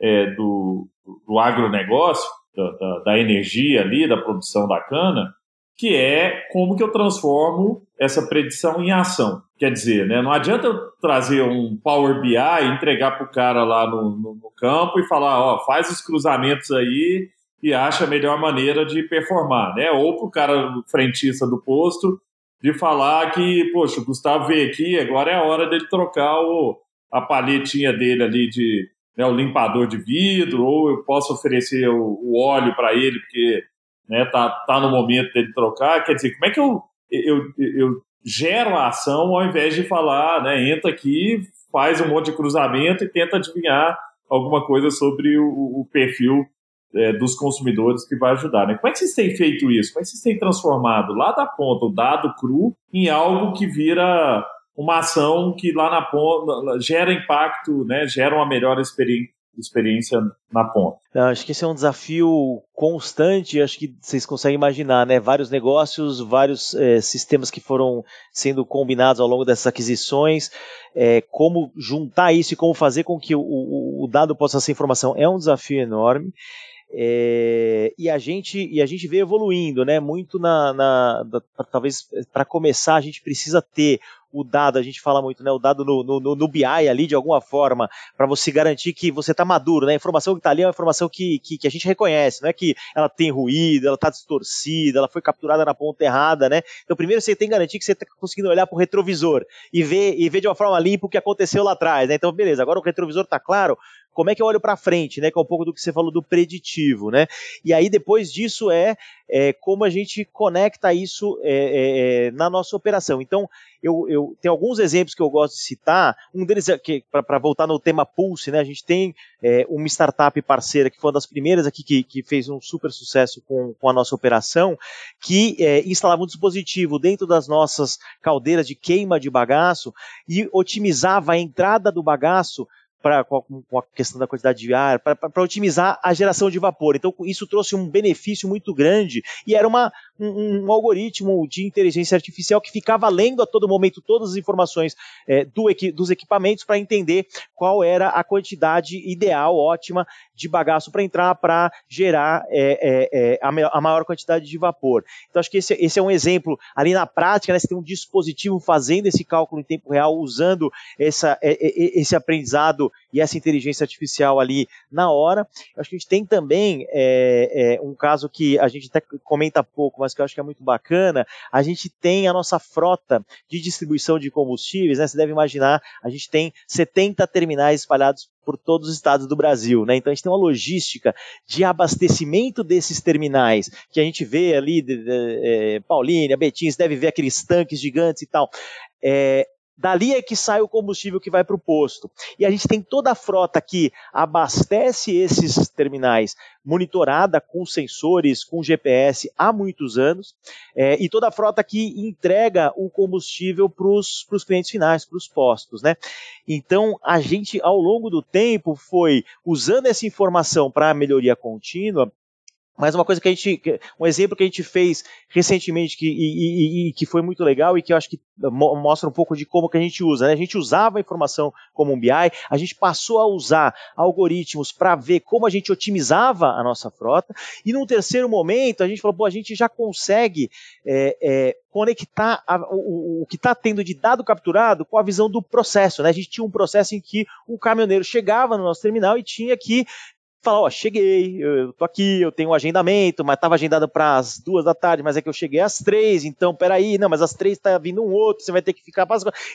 é, do, do agronegócio, da, da, da energia ali, da produção da cana, que é como que eu transformo essa predição em ação. Quer dizer, né, não adianta eu trazer um Power BI entregar para o cara lá no, no, no, campo e falar, ó, faz os cruzamentos aí e acha a melhor maneira de performar, né? Ou para o cara frentista do posto de falar que, poxa, o Gustavo veio aqui, agora é a hora dele trocar o, a palhetinha dele ali de né, o limpador de vidro, ou eu posso oferecer o, o óleo para ele, porque né, tá, tá no momento dele trocar, quer dizer, como é que eu, eu, eu gero a ação ao invés de falar, né, entra aqui, faz um monte de cruzamento e tenta adivinhar alguma coisa sobre o, o perfil é, dos consumidores que vai ajudar. Né? Como é que vocês têm feito isso? Como é que vocês têm transformado lá da ponta o dado cru em algo que vira uma ação que lá na ponta gera impacto, né, gera uma melhor experiência experiência na ponta.
Não, acho que esse é um desafio constante, acho que vocês conseguem imaginar, né? Vários negócios, vários é, sistemas que foram sendo combinados ao longo dessas aquisições, é, como juntar isso e como fazer com que o, o, o dado possa ser informação é um desafio enorme. É, e a gente e a gente vê evoluindo, né? Muito na, na talvez para começar a gente precisa ter o dado, a gente fala muito, né? O dado no, no, no BI ali, de alguma forma, para você garantir que você está maduro, né? A informação que está ali é uma informação que, que, que, a gente reconhece, não é que ela tem ruído, ela está distorcida, ela foi capturada na ponta errada, né? Então, primeiro você tem que garantir que você está conseguindo olhar para o retrovisor e ver, e ver de uma forma limpa o que aconteceu lá atrás, né? Então, beleza, agora o retrovisor está claro, como é que eu olho para frente, né? Que é um pouco do que você falou do preditivo, né? E aí depois disso é, é como a gente conecta isso é, é, é na nossa operação. Então, eu, eu tenho alguns exemplos que eu gosto de citar. Um deles é que, para voltar no tema Pulse, né? A gente tem é, uma startup parceira que foi uma das primeiras aqui que, que fez um super sucesso com, com a nossa operação, que é, instalava um dispositivo dentro das nossas caldeiras de queima de bagaço e otimizava a entrada do bagaço pra, com, a, questão da quantidade de ar, para otimizar a geração de vapor. Então, isso trouxe um benefício muito grande e era uma, um, um algoritmo de inteligência artificial que ficava lendo a todo momento todas as informações é, do, dos equipamentos para entender qual era a quantidade ideal, ótima, de bagaço para entrar para gerar é, é, é a, a, maior quantidade de vapor. Então, acho que esse, esse, é um exemplo ali na prática, né, você tem um dispositivo fazendo esse cálculo em tempo real, usando essa, é, é, esse aprendizado e essa inteligência artificial ali na hora. Acho que a gente tem também é, é, um caso que a gente até comenta pouco, mas que eu acho que é muito bacana. A gente tem a nossa frota de distribuição de combustíveis, né? Você deve imaginar, a gente tem 70 terminais espalhados por todos os estados do Brasil, né? Então a gente tem uma logística de abastecimento desses terminais que a gente vê ali, de, de, de, é, Paulínia, Betim, você deve ver aqueles tanques gigantes e tal. É, Dali é que sai o combustível que vai para o posto. E a gente tem toda a frota que abastece esses terminais monitorada com sensores, com GPS há muitos anos, é, e toda a frota que entrega o combustível para os clientes finais, para os postos. Né? Então, a gente, ao longo do tempo, foi usando essa informação para a melhoria contínua, mas uma coisa que a gente, um exemplo que a gente fez recentemente que, e, e, e, que foi muito legal e que eu acho que mostra um pouco de como que a gente usa. Né? A gente usava a informação como um BI, a gente passou a usar algoritmos para ver como a gente otimizava a nossa frota. E num terceiro momento a gente falou, pô, a gente já consegue é, é, conectar a, o, o, que está tendo de dado capturado com a visão do processo. Né? A gente tinha um processo em que o caminhoneiro chegava no nosso terminal e tinha que falar, ó, cheguei, eu tô aqui, eu tenho um agendamento, mas estava agendado para as duas da tarde, mas é que eu cheguei às três, então peraí, não, mas às três está vindo um outro, você vai ter que ficar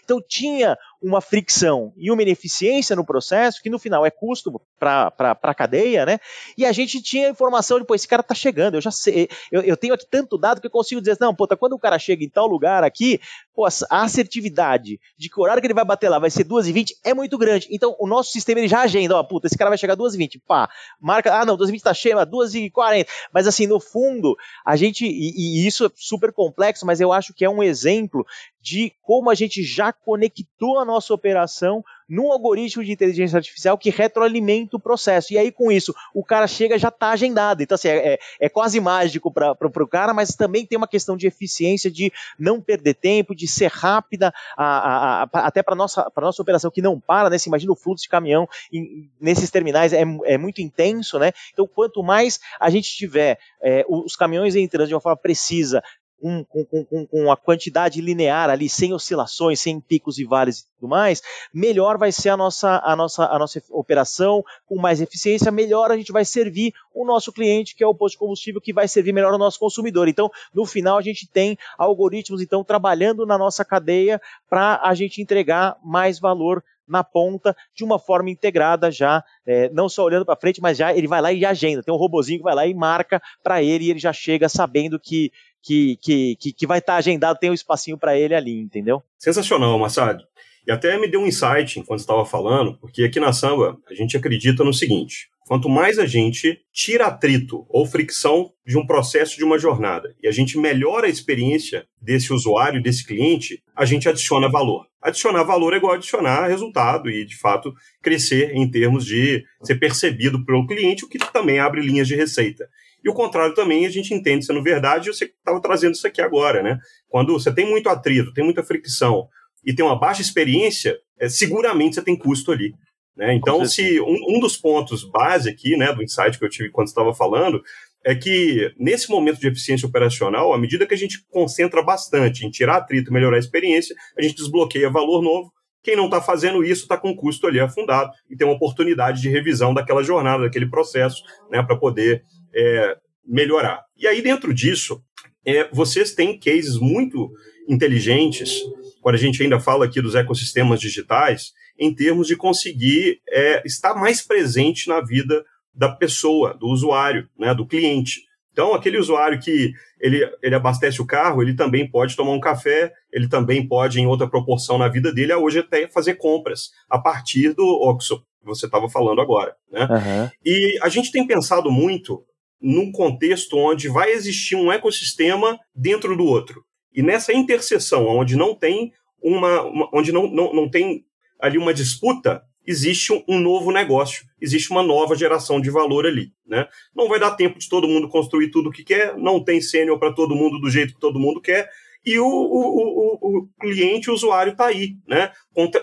Então tinha uma fricção e uma ineficiência no processo, que no final é custo para a cadeia, né? E a gente tinha informação de, pô, esse cara tá chegando, eu já sei, eu, eu tenho aqui tanto dado que eu consigo dizer, não, puta, quando o cara chega em tal lugar aqui, pô, a assertividade de que o horário que ele vai bater lá vai ser 2h20 é muito grande. Então o nosso sistema ele já agenda, ó, puta, esse cara vai chegar 2h20, pá, marca, ah não, 2h20 tá cheio, 2h40. Mas assim, no fundo, a gente, e, e isso é super complexo, mas eu acho que é um exemplo de como a gente já conectou a nossa operação num algoritmo de inteligência artificial que retroalimenta o processo. E aí, com isso, o cara chega já está agendado. Então, assim, é, é, é quase mágico para o cara, mas também tem uma questão de eficiência, de não perder tempo, de ser rápida, a, a, a, até para a nossa, nossa operação que não para, né? Você imagina o fluxo de caminhão em, nesses terminais, é, é muito intenso, né? Então, quanto mais a gente tiver é, os caminhões entrando de uma forma precisa, com, com, com, com, a quantidade linear ali, sem oscilações, sem picos e vales e tudo mais, melhor vai ser a nossa, a nossa, a nossa operação, com mais eficiência, melhor a gente vai servir o nosso cliente, que é o posto de combustível, que vai servir melhor o nosso consumidor. Então, no final, a gente tem algoritmos, então, trabalhando na nossa cadeia para a gente entregar mais valor na ponta de uma forma integrada já, é, não só olhando para frente, mas já ele vai lá e agenda. Tem um robozinho que vai lá e marca para ele e ele já chega sabendo que que, que, que, que vai estar tá agendado, tem um espacinho para ele ali, entendeu?
Sensacional, Massad. E até me deu um insight enquanto estava falando, porque aqui na Samba a gente acredita no seguinte: quanto mais a gente tira atrito ou fricção de um processo de uma jornada e a gente melhora a experiência desse usuário, desse cliente, a gente adiciona valor. Adicionar valor é igual adicionar resultado e, de fato, crescer em termos de ser percebido pelo cliente, o que também abre linhas de receita. E o contrário também a gente entende sendo verdade, e você estava trazendo isso aqui agora, né? Quando você tem muito atrito, tem muita fricção e tem uma baixa experiência, é, seguramente você tem custo ali. Né? Então, se um, um, dos pontos base aqui, né, do insight que eu tive quando estava falando, é que nesse momento de eficiência operacional, à medida que a gente concentra bastante em tirar atrito, melhorar a experiência, a gente desbloqueia valor novo. Quem não está fazendo isso está com custo ali afundado e tem uma oportunidade de revisão daquela jornada, daquele processo, né, para poder é, melhorar. E aí, dentro disso, é, vocês têm cases muito inteligentes, quando a gente ainda fala aqui dos ecossistemas digitais, em termos de conseguir é, estar mais presente na vida da pessoa, do usuário, né, do cliente. Então, aquele usuário que ele, ele abastece o carro, ele também pode tomar um café, ele também pode, em outra proporção na vida dele, hoje até fazer compras a partir do Oxo, que você estava falando agora. Né? Uhum. E a gente tem pensado muito num contexto onde vai existir um ecossistema dentro do outro. E nessa interseção, onde não tem uma, uma onde não, não, não tem ali uma disputa, existe um, um, novo negócio, existe uma nova geração de valor ali. Né? Não vai dar tempo de todo mundo construir tudo o que quer, não tem sênior para todo mundo do jeito que todo mundo quer, e o, o, o, o cliente, o usuário está aí, né?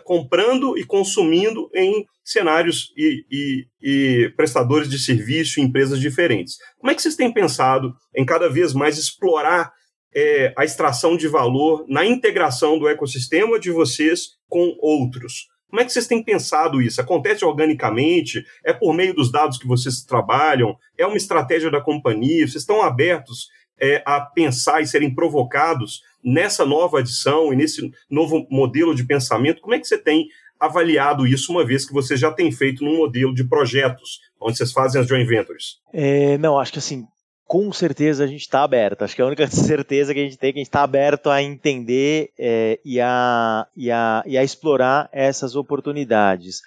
comprando e consumindo em cenários e, e, e, prestadores de serviço em empresas diferentes. Como é que vocês têm pensado em cada vez mais explorar é, a extração de valor na integração do ecossistema de vocês com outros? Como é que vocês têm pensado isso? Acontece organicamente? É por meio dos dados que vocês trabalham? É uma estratégia da companhia? Vocês estão abertos é, a pensar e serem provocados nessa nova adição e nesse novo modelo de pensamento? Como é que você tem avaliado isso, uma vez que você já tem feito num modelo de projetos, onde vocês fazem as joint ventures?
É, não, acho que assim, com certeza a gente está aberto. Acho que a única [laughs] certeza que a gente tem é que a gente está aberto a entender é, e, a, e, a, e a explorar essas oportunidades.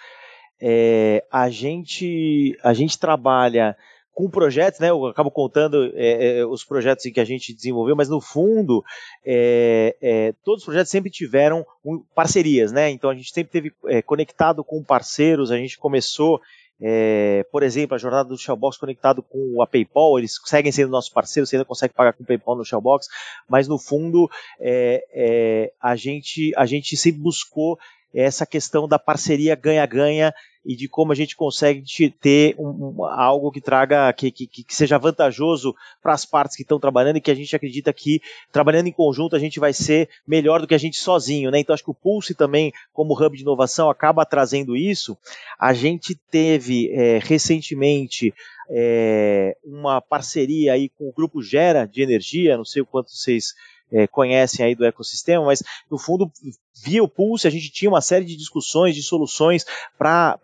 É, a, gente, a gente trabalha com projetos, né? Eu acabo contando é, é, os projetos que a gente desenvolveu, mas no fundo é, é todos os projetos sempre tiveram parcerias, né? Então a gente sempre teve é, conectado com parceiros. A gente começou é, por exemplo, a jornada do Shellbox conectado com a PayPal, eles seguem sendo nossos parceiros, você ainda consegue pagar com o PayPal no Shellbox, mas no fundo é, é, a, gente, a gente sempre buscou essa questão da parceria ganha-ganha e de como a gente consegue ter um, um, algo que traga, que, que, que seja vantajoso para as partes que estão trabalhando e que a gente acredita que trabalhando em conjunto a gente vai ser melhor do que a gente sozinho, né? Então acho que o Pulse também, como hub de inovação, acaba trazendo isso. A gente teve é, recentemente é, uma parceria aí com o grupo Gera de Energia, não sei o quanto vocês é, conhecem aí do ecossistema, mas no fundo, via o Pulse, a gente tinha uma série de discussões, de soluções para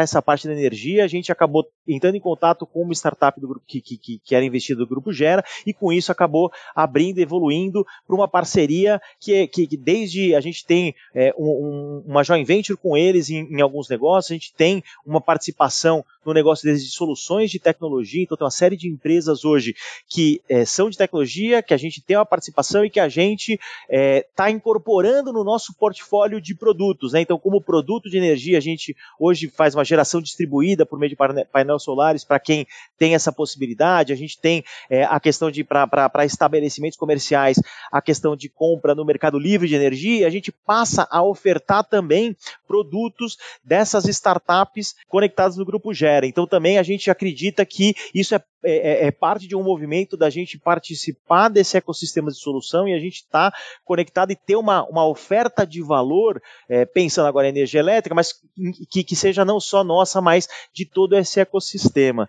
essa parte da energia. A gente acabou entrando em contato com uma startup do grupo que, que, que era investida do Grupo Gera, e com isso acabou abrindo, evoluindo para uma parceria que, que, que, desde a gente tem é, um, uma joint venture com eles em, em alguns negócios, a gente tem uma participação no negócio deles de soluções de tecnologia, então tem uma série de empresas hoje que é, são de tecnologia, que a gente tem uma participação e que a gente está é, tá incorporando no nosso portfólio de produtos. Né? Então, como produto de energia, a gente hoje faz uma geração distribuída por meio de painel solares para quem tem essa possibilidade. A gente tem é, a questão de, para estabelecimentos comerciais, a questão de compra no mercado livre de energia. A gente passa a ofertar também produtos dessas startups conectadas no Grupo Gera. Então, também a gente acredita que isso é é, é, é, parte de um movimento da gente participar desse ecossistema de solução e a gente está conectado e ter uma, uma oferta de valor, é, pensando agora em energia elétrica, mas que, que seja não só nossa, mas de todo esse ecossistema.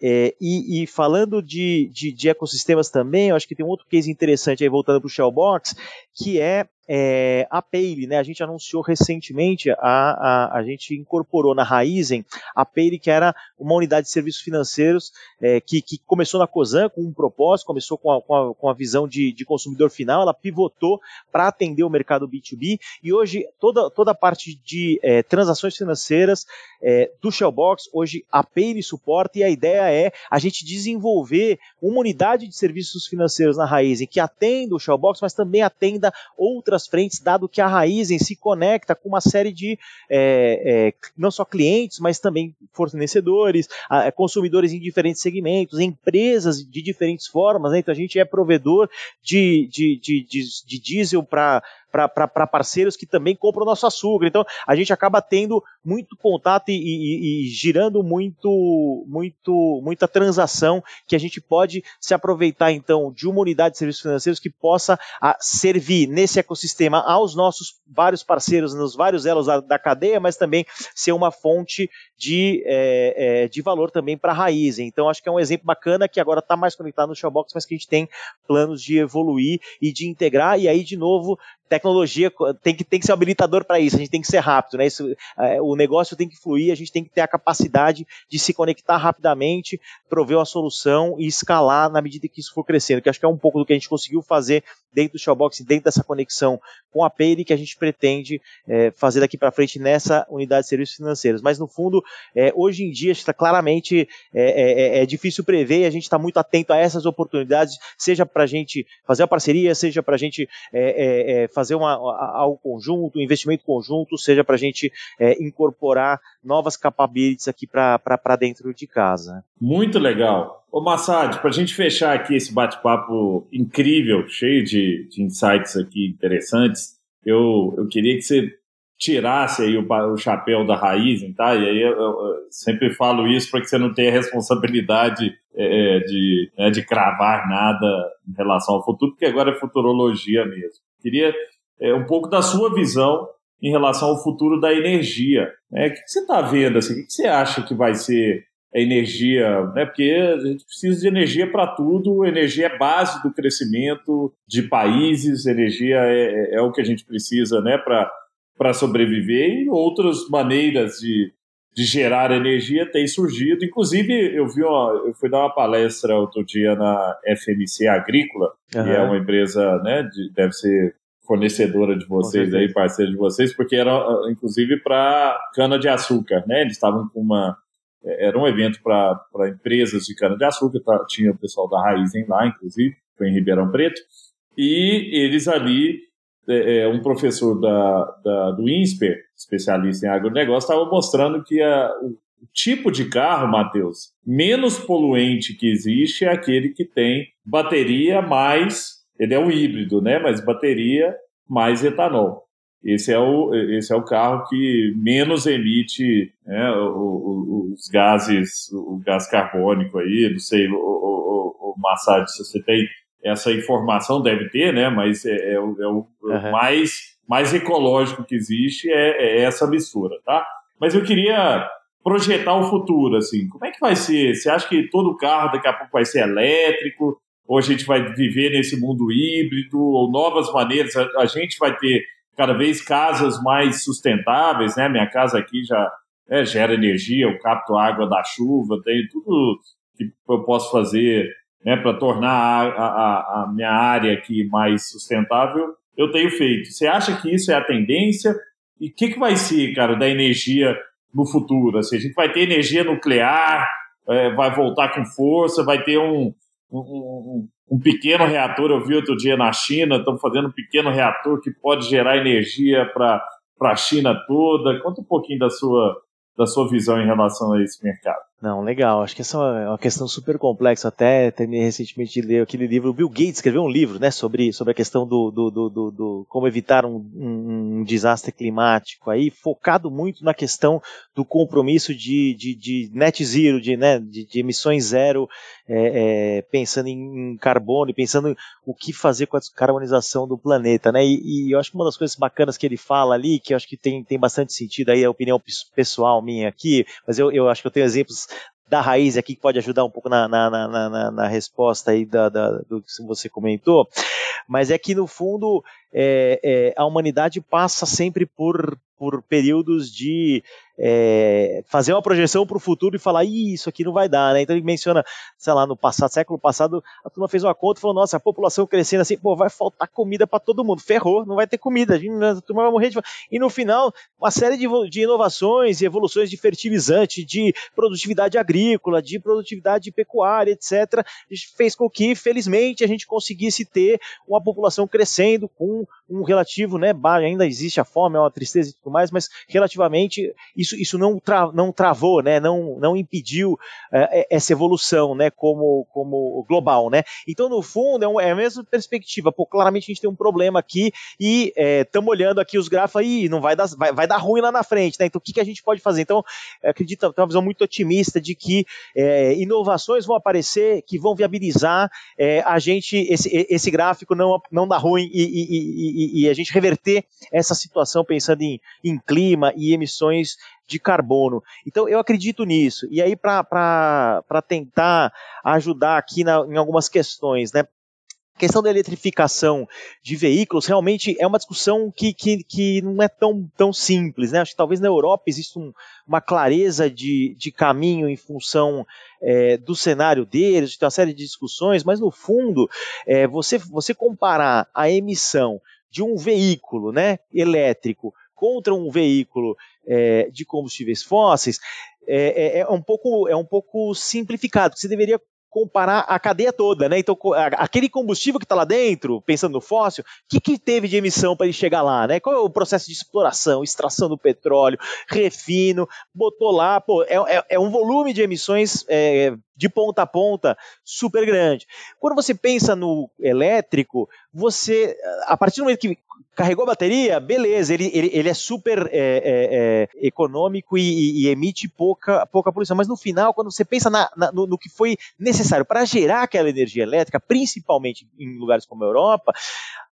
É, e, e, falando de, de, de, ecossistemas também, eu acho que tem um outro case interessante aí, voltando para o Shellbox, que é é, a Payre, né? A gente anunciou recentemente, a, a, a gente incorporou na Raizen a Payre, que era uma unidade de serviços financeiros é, que, que, começou na COSAN com um propósito, começou com a, com a, com a visão de, de, consumidor final, ela pivotou para atender o mercado B2B e hoje toda, toda a parte de é, transações financeiras é, do Shellbox, hoje a Payre suporta e a ideia é a gente desenvolver uma unidade de serviços financeiros na Raizen que atenda o Shellbox, mas também atenda outras outras frentes, dado que a Raizen se conecta com uma série de é, é, não só clientes, mas também fornecedores, é, consumidores em diferentes segmentos, empresas de diferentes formas. Né? Então a gente é provedor de, de, de, de, de diesel para para parceiros que também compram o nosso açúcar. Então, a gente acaba tendo muito contato e, e, e, girando muito, muito, muita transação que a gente pode se aproveitar, então, de uma unidade de serviços financeiros que possa a, servir nesse ecossistema aos nossos vários parceiros, nos vários elos da, da cadeia, mas também ser uma fonte de, é, é, de valor também para a raiz. Então, acho que é um exemplo bacana que agora está mais conectado no Showbox, mas que a gente tem planos de evoluir e de integrar, e aí, de novo, tecnologia tem que, tem que ser um habilitador para isso, a gente tem que ser rápido, né? Isso, é, o negócio tem que fluir, a gente tem que ter a capacidade de se conectar rapidamente, prover uma solução e escalar na medida que isso for crescendo, que acho que é um pouco do que a gente conseguiu fazer dentro do Showbox, dentro dessa conexão com a Payre que a gente pretende é, fazer daqui para frente nessa unidade de serviços financeiros. Mas no fundo, é, hoje em dia está claramente é, é, é, difícil prever, a gente está muito atento a essas oportunidades, seja para a gente fazer a parceria, seja para a gente é, é, fazer uma, algo conjunto, um investimento conjunto, seja para a gente é, incorporar novas capabilities aqui para dentro de casa.
Muito legal. Ô Massad, para a gente fechar aqui esse bate-papo incrível, cheio de, de insights aqui interessantes, eu, eu queria que você tirasse aí o, o chapéu da raiz, tá? E aí eu, eu sempre falo isso para que você não tenha responsabilidade é, é, de, né, de cravar nada em relação ao futuro, porque agora é futurologia mesmo. Queria é, um pouco da sua visão em relação ao futuro da energia. Né? O que você está vendo? Assim? O que você acha que vai ser a energia? Né? Porque a gente precisa de energia para tudo, energia é base do crescimento de países, energia é, é, é o que a gente precisa né? para sobreviver e outras maneiras de, de gerar energia têm surgido. Inclusive, eu vi uma, eu fui dar uma palestra outro dia na FMC Agrícola, uhum. que é uma empresa, né, de, deve ser fornecedora de vocês aí, parceira de vocês, porque era ah, inclusive para cana de açúcar, né? Eles estavam com uma é, era um evento para empresas de cana de açúcar, tá, tinha o pessoal da Raizen lá, inclusive, foi em Ribeirão Preto, e eles ali é, é, um professor da, da, do INSPER, especialista em agronegócio, estava mostrando que a, o tipo de carro, Matheus, menos poluente que existe é aquele que tem bateria mais ele é um híbrido, né? Mas bateria mais etanol. Esse é o, esse é o carro que menos emite né, os gases, o gás carbônico aí, não sei, o, o, o Massad, se você tem essa informação, deve ter, né? Mas é, é, o, é o uhum. mais, mais ecológico que existe é, é essa mistura, tá? Mas eu queria projetar o futuro, assim, como é que vai ser? Você acha que todo carro daqui a pouco vai ser elétrico? ou a gente vai viver nesse mundo híbrido, ou novas maneiras, a, a gente vai ter cada vez casas mais sustentáveis, né? Minha casa aqui já é, gera energia, eu capto água da chuva, tenho tudo que eu posso fazer né, para tornar a, a, a, minha área aqui mais sustentável, eu tenho feito. Você acha que isso é a tendência? E o que, que vai ser, cara, da energia no futuro? Assim, a gente vai ter energia nuclear, é, vai voltar com força, vai ter um, um, um, pequeno reator. Eu vi outro dia na China, estão fazendo um pequeno reator que pode gerar energia para a China toda. Conta um pouquinho da sua, da sua visão em relação a esse mercado.
Não, legal. Acho que essa é uma questão super complexa. Até terminei recentemente de ler aquele livro. O Bill Gates escreveu um livro, né, sobre, sobre a questão do, do, do, do, do como evitar um, um, desastre climático aí, focado muito na questão do compromisso de, de, de net zero, de, né, de, de emissões zero, é, é, pensando em, carbono e pensando o que fazer com a carbonização do planeta, né? E, e, eu acho que uma das coisas bacanas que ele fala ali, que eu acho que tem, tem bastante sentido aí, é a opinião pessoal minha aqui, mas eu, eu acho que eu tenho exemplos da raiz aqui que pode ajudar um pouco na, na, na, na, na resposta aí da, da, do que você comentou, mas é que no fundo é, é, a humanidade passa sempre por, por períodos de é, fazer uma projeção para o futuro e falar, Ih, isso aqui não vai dar, né? Então ele menciona, sei lá, no passado, século passado, a turma fez uma conta e falou, nossa, a população crescendo assim, pô, vai faltar comida para todo mundo, ferrou, não vai ter comida, a turma vai morrer de E no final, uma série de, de inovações e evoluções de fertilizante, de produtividade agrícola, de produtividade pecuária, etc., fez com que, felizmente, a gente conseguisse ter uma população crescendo com um relativo, né, ainda existe a fome, é uma tristeza e tudo mais, mas relativamente isso, isso não, tra, não travou, né, não, não impediu é, essa evolução, né, como, como global, né. Então, no fundo, é, um, é a mesma perspectiva. Pô, claramente a gente tem um problema aqui e estamos é, olhando aqui os gráficos aí, não vai dar, vai, vai dar ruim lá na frente, né. Então, o que, que a gente pode fazer? Então, acredito, tem uma visão muito otimista de que inovações vão aparecer que vão viabilizar a gente, esse, esse gráfico não, não dar ruim e, e, e, e a gente reverter essa situação pensando em, em clima e emissões de carbono. Então eu acredito nisso. E aí, para tentar ajudar aqui na, em algumas questões, né? A questão da eletrificação de veículos realmente é uma discussão que, que, que não é tão, tão simples. Né? Acho que talvez na Europa exista um, uma clareza de, de caminho em função é, do cenário deles, tem uma série de discussões, mas no fundo, é, você, você comparar a emissão de um veículo né, elétrico contra um veículo é, de combustíveis fósseis é, é, é, um pouco, é um pouco simplificado. Você deveria comparar a cadeia toda, né? Então, aquele combustível que está lá dentro, pensando no fóssil, o que, que teve de emissão para ele chegar lá, né? Qual é o processo de exploração, extração do petróleo, refino, botou lá, pô, é, é, é um volume de emissões é, de ponta a ponta super grande. Quando você pensa no elétrico, você, a partir do momento que carregou a bateria, beleza, ele, ele, ele é super é, é, é, econômico e, e, emite pouca, pouca poluição. Mas no final, quando você pensa na, na, no, no, que foi necessário para gerar aquela energia elétrica, principalmente em lugares como a Europa,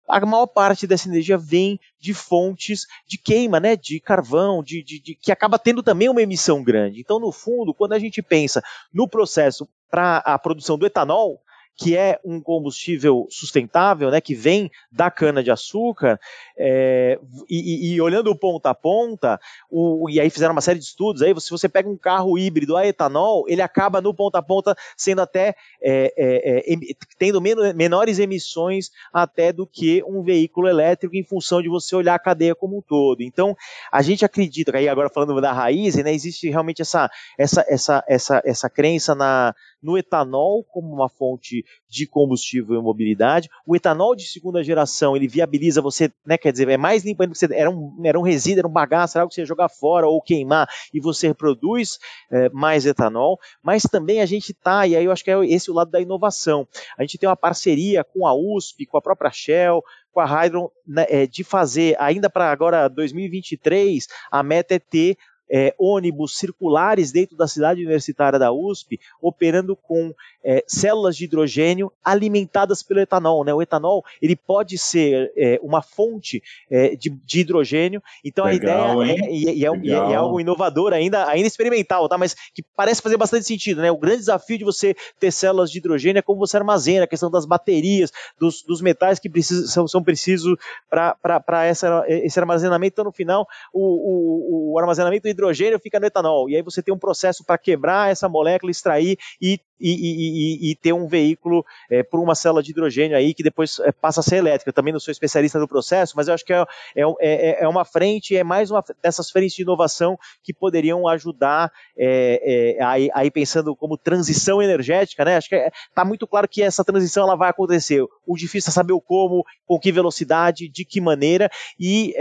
a maior parte dessa energia vem de fontes de queima, né, de carvão, de, de, de, que acaba tendo também uma emissão grande. Então, no fundo, quando a gente pensa no processo para a produção do etanol, que é um combustível sustentável, né, que vem da cana-de-açúcar, é, e, e, olhando ponta a ponta, o, e aí fizeram uma série de estudos, aí se você pega um carro híbrido a etanol, ele acaba no ponta a ponta sendo até, é, é, é tendo menores emissões até do que um veículo elétrico em função de você olhar a cadeia como um todo. Então, a gente acredita, aí agora falando da raiz, né, existe realmente essa, essa, essa, essa, essa crença na, no etanol como uma fonte de combustível e mobilidade. O etanol de segunda geração, ele viabiliza você, né, quer dizer, é mais limpo ainda, você, era, um, era um resíduo, era um bagaço, era algo que você ia jogar fora ou queimar e você reproduz é, mais etanol, mas também a gente está, e aí eu acho que é esse o lado da inovação, a gente tem uma parceria com a USP, com a própria Shell, com a Hydron, né, é, de fazer, ainda para agora 2023, a meta é ter é, ônibus circulares dentro da cidade universitária da USP, operando com é, células de hidrogênio alimentadas pelo etanol. Né? O etanol ele pode ser é, uma fonte é, de, de, hidrogênio. Então Legal, a ideia é, e, e, é, e, é, algo inovador, ainda, ainda experimental, tá? mas que parece fazer bastante sentido. Né? O grande desafio de você ter células de hidrogênio é como você armazena, a questão das baterias, dos, dos metais que precisam, são, são precisos para esse armazenamento. Então, no final, o, o, o armazenamento de hidrogênio fica no etanol. E aí você tem um processo para quebrar essa molécula, extrair e, e, e, e ter um veículo é, por uma célula de hidrogênio aí que depois é, passa a ser elétrica. Eu também não sou especialista no processo, mas eu acho que é, é, é, é uma frente, é mais uma dessas frentes de inovação que poderiam ajudar é, é, aí, aí, pensando como transição energética, né? Acho que está muito claro que essa transição ela vai acontecer. O difícil é saber o como, com que velocidade, de que maneira, e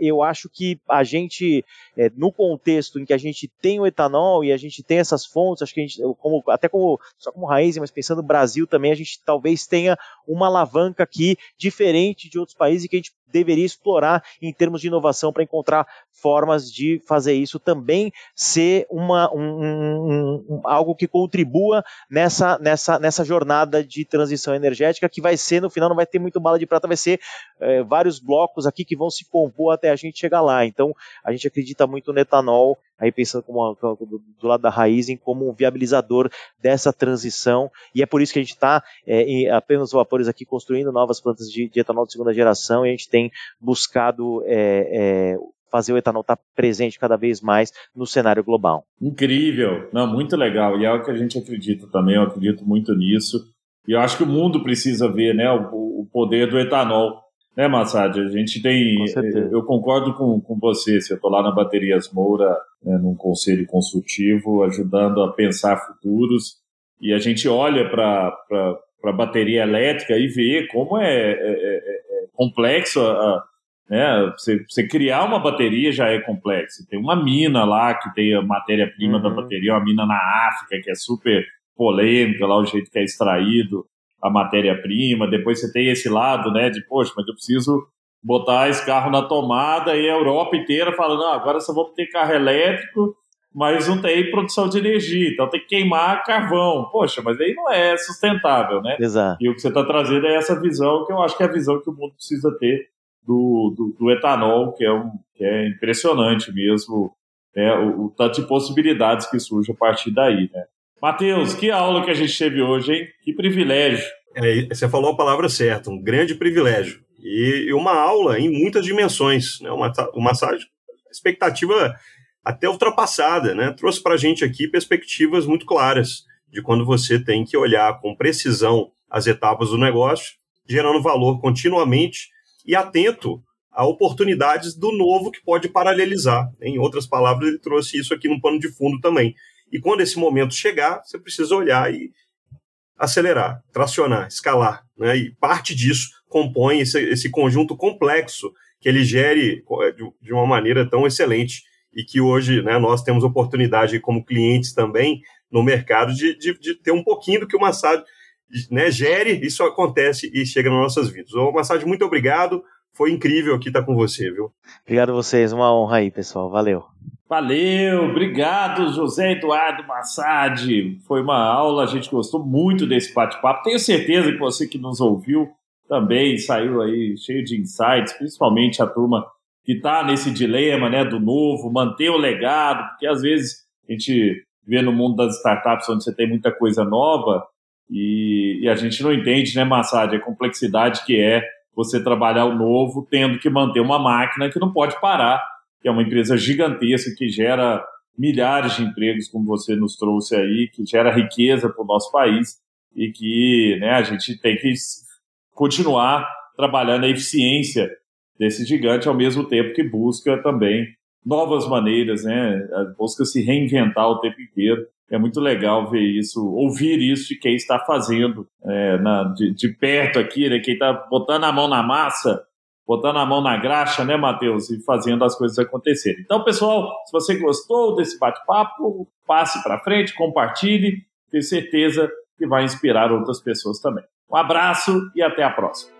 eu acho que a gente, no contexto em que a gente tem o etanol e a gente tem essas fontes, acho que a gente, como, até como, só como raiz, mas pensando no Brasil também, a gente talvez tenha uma alavanca aqui diferente de outros países que a gente deveria explorar em termos de inovação para encontrar formas de fazer isso também ser uma, um, um, um, algo que contribua nessa, nessa, nessa jornada de transição energética que vai ser, no final, não vai ter muito bala de prata, vai ser é, vários blocos aqui que vão se compor até a gente chegar lá. Então, a gente acredita muito no etanol aí pensando como, do lado da raiz em como um viabilizador dessa transição, e é por isso que a gente está é, apenas vapores aqui construindo novas plantas de, de, etanol de segunda geração, e a gente tem buscado é, é, fazer o etanol estar tá presente cada vez mais no cenário global.
Incrível, não, muito legal, e é o que a gente acredita também, eu acredito muito nisso, e eu acho que o mundo precisa ver né, o, o poder do etanol né, Massad? A gente tem. Eu concordo com, com você. Se eu estou lá na Baterias Moura, né, num conselho consultivo, ajudando a pensar futuros, e a gente olha para a bateria elétrica e vê como é, é, é complexo. A, né? Você, você, criar uma bateria já é complexo. Tem uma mina lá que tem a matéria-prima uhum. da bateria, uma mina na África que é super polêmica, lá o jeito que é extraído a matéria-prima. Depois você tem esse lado, né, de poxa, mas eu preciso botar esse carro na tomada e a Europa inteira falando, não, agora só vamos ter carro elétrico, mas não tem produção de energia, então tem que queimar carvão. Poxa, mas aí não é sustentável, né?
Exato.
E o que você está trazendo é essa visão que eu acho que é a visão que o mundo precisa ter do, do, do etanol, que é, um, que é impressionante mesmo, né, o, o, tanto de possibilidades que surge a partir daí, né? Matheus, que aula que a gente teve hoje, hein? Que privilégio.
É, você falou a palavra certa, um grande privilégio. E, e uma aula em muitas dimensões, né? Uma, uma expectativa até ultrapassada, né? Trouxe para a gente aqui perspectivas muito claras de quando você tem que olhar com precisão as etapas do negócio, gerando valor continuamente e atento a oportunidades do novo que pode paralelizar. Em outras palavras, ele trouxe isso aqui no pano de fundo também. E quando esse momento chegar, você precisa olhar e acelerar, tracionar, escalar. Né? E parte disso compõe esse, esse conjunto complexo que ele gere de uma maneira tão excelente e que hoje né, nós temos oportunidade como clientes também no mercado de, de, de ter um pouquinho do que o Massad né, gere, isso acontece e chega nas nossas vidas. Ô, Massad, muito obrigado. Foi incrível aqui estar com você, viu?
Obrigado a vocês, uma honra aí, pessoal. Valeu.
Valeu, obrigado, José Eduardo Massad. Foi uma aula, a gente gostou muito desse bate-papo. Tenho certeza que você que nos ouviu também saiu aí cheio de insights, principalmente a turma que está nesse dilema né, do novo, manter o legado, porque às vezes a gente vê no mundo das startups onde você tem muita coisa nova e, e a gente não entende, né, Massad, a complexidade que é você trabalhar o novo tendo que manter uma máquina que não pode parar, que é uma empresa gigantesca que gera milhares de empregos, como você nos trouxe aí, que gera riqueza para o nosso país e que né, a gente tem que continuar trabalhando a eficiência desse gigante ao mesmo tempo que busca também novas maneiras, né? Busca se reinventar o tempo inteiro. É muito legal ver isso, ouvir isso de quem está fazendo é, na, de, de, perto aqui, né? Quem está botando a mão na massa, botando a mão na graxa, né, Matheus? E fazendo as coisas acontecerem. Então, pessoal, se você gostou desse bate-papo, passe para frente, compartilhe. Tenho certeza que vai inspirar outras pessoas também. Um abraço e até a próxima.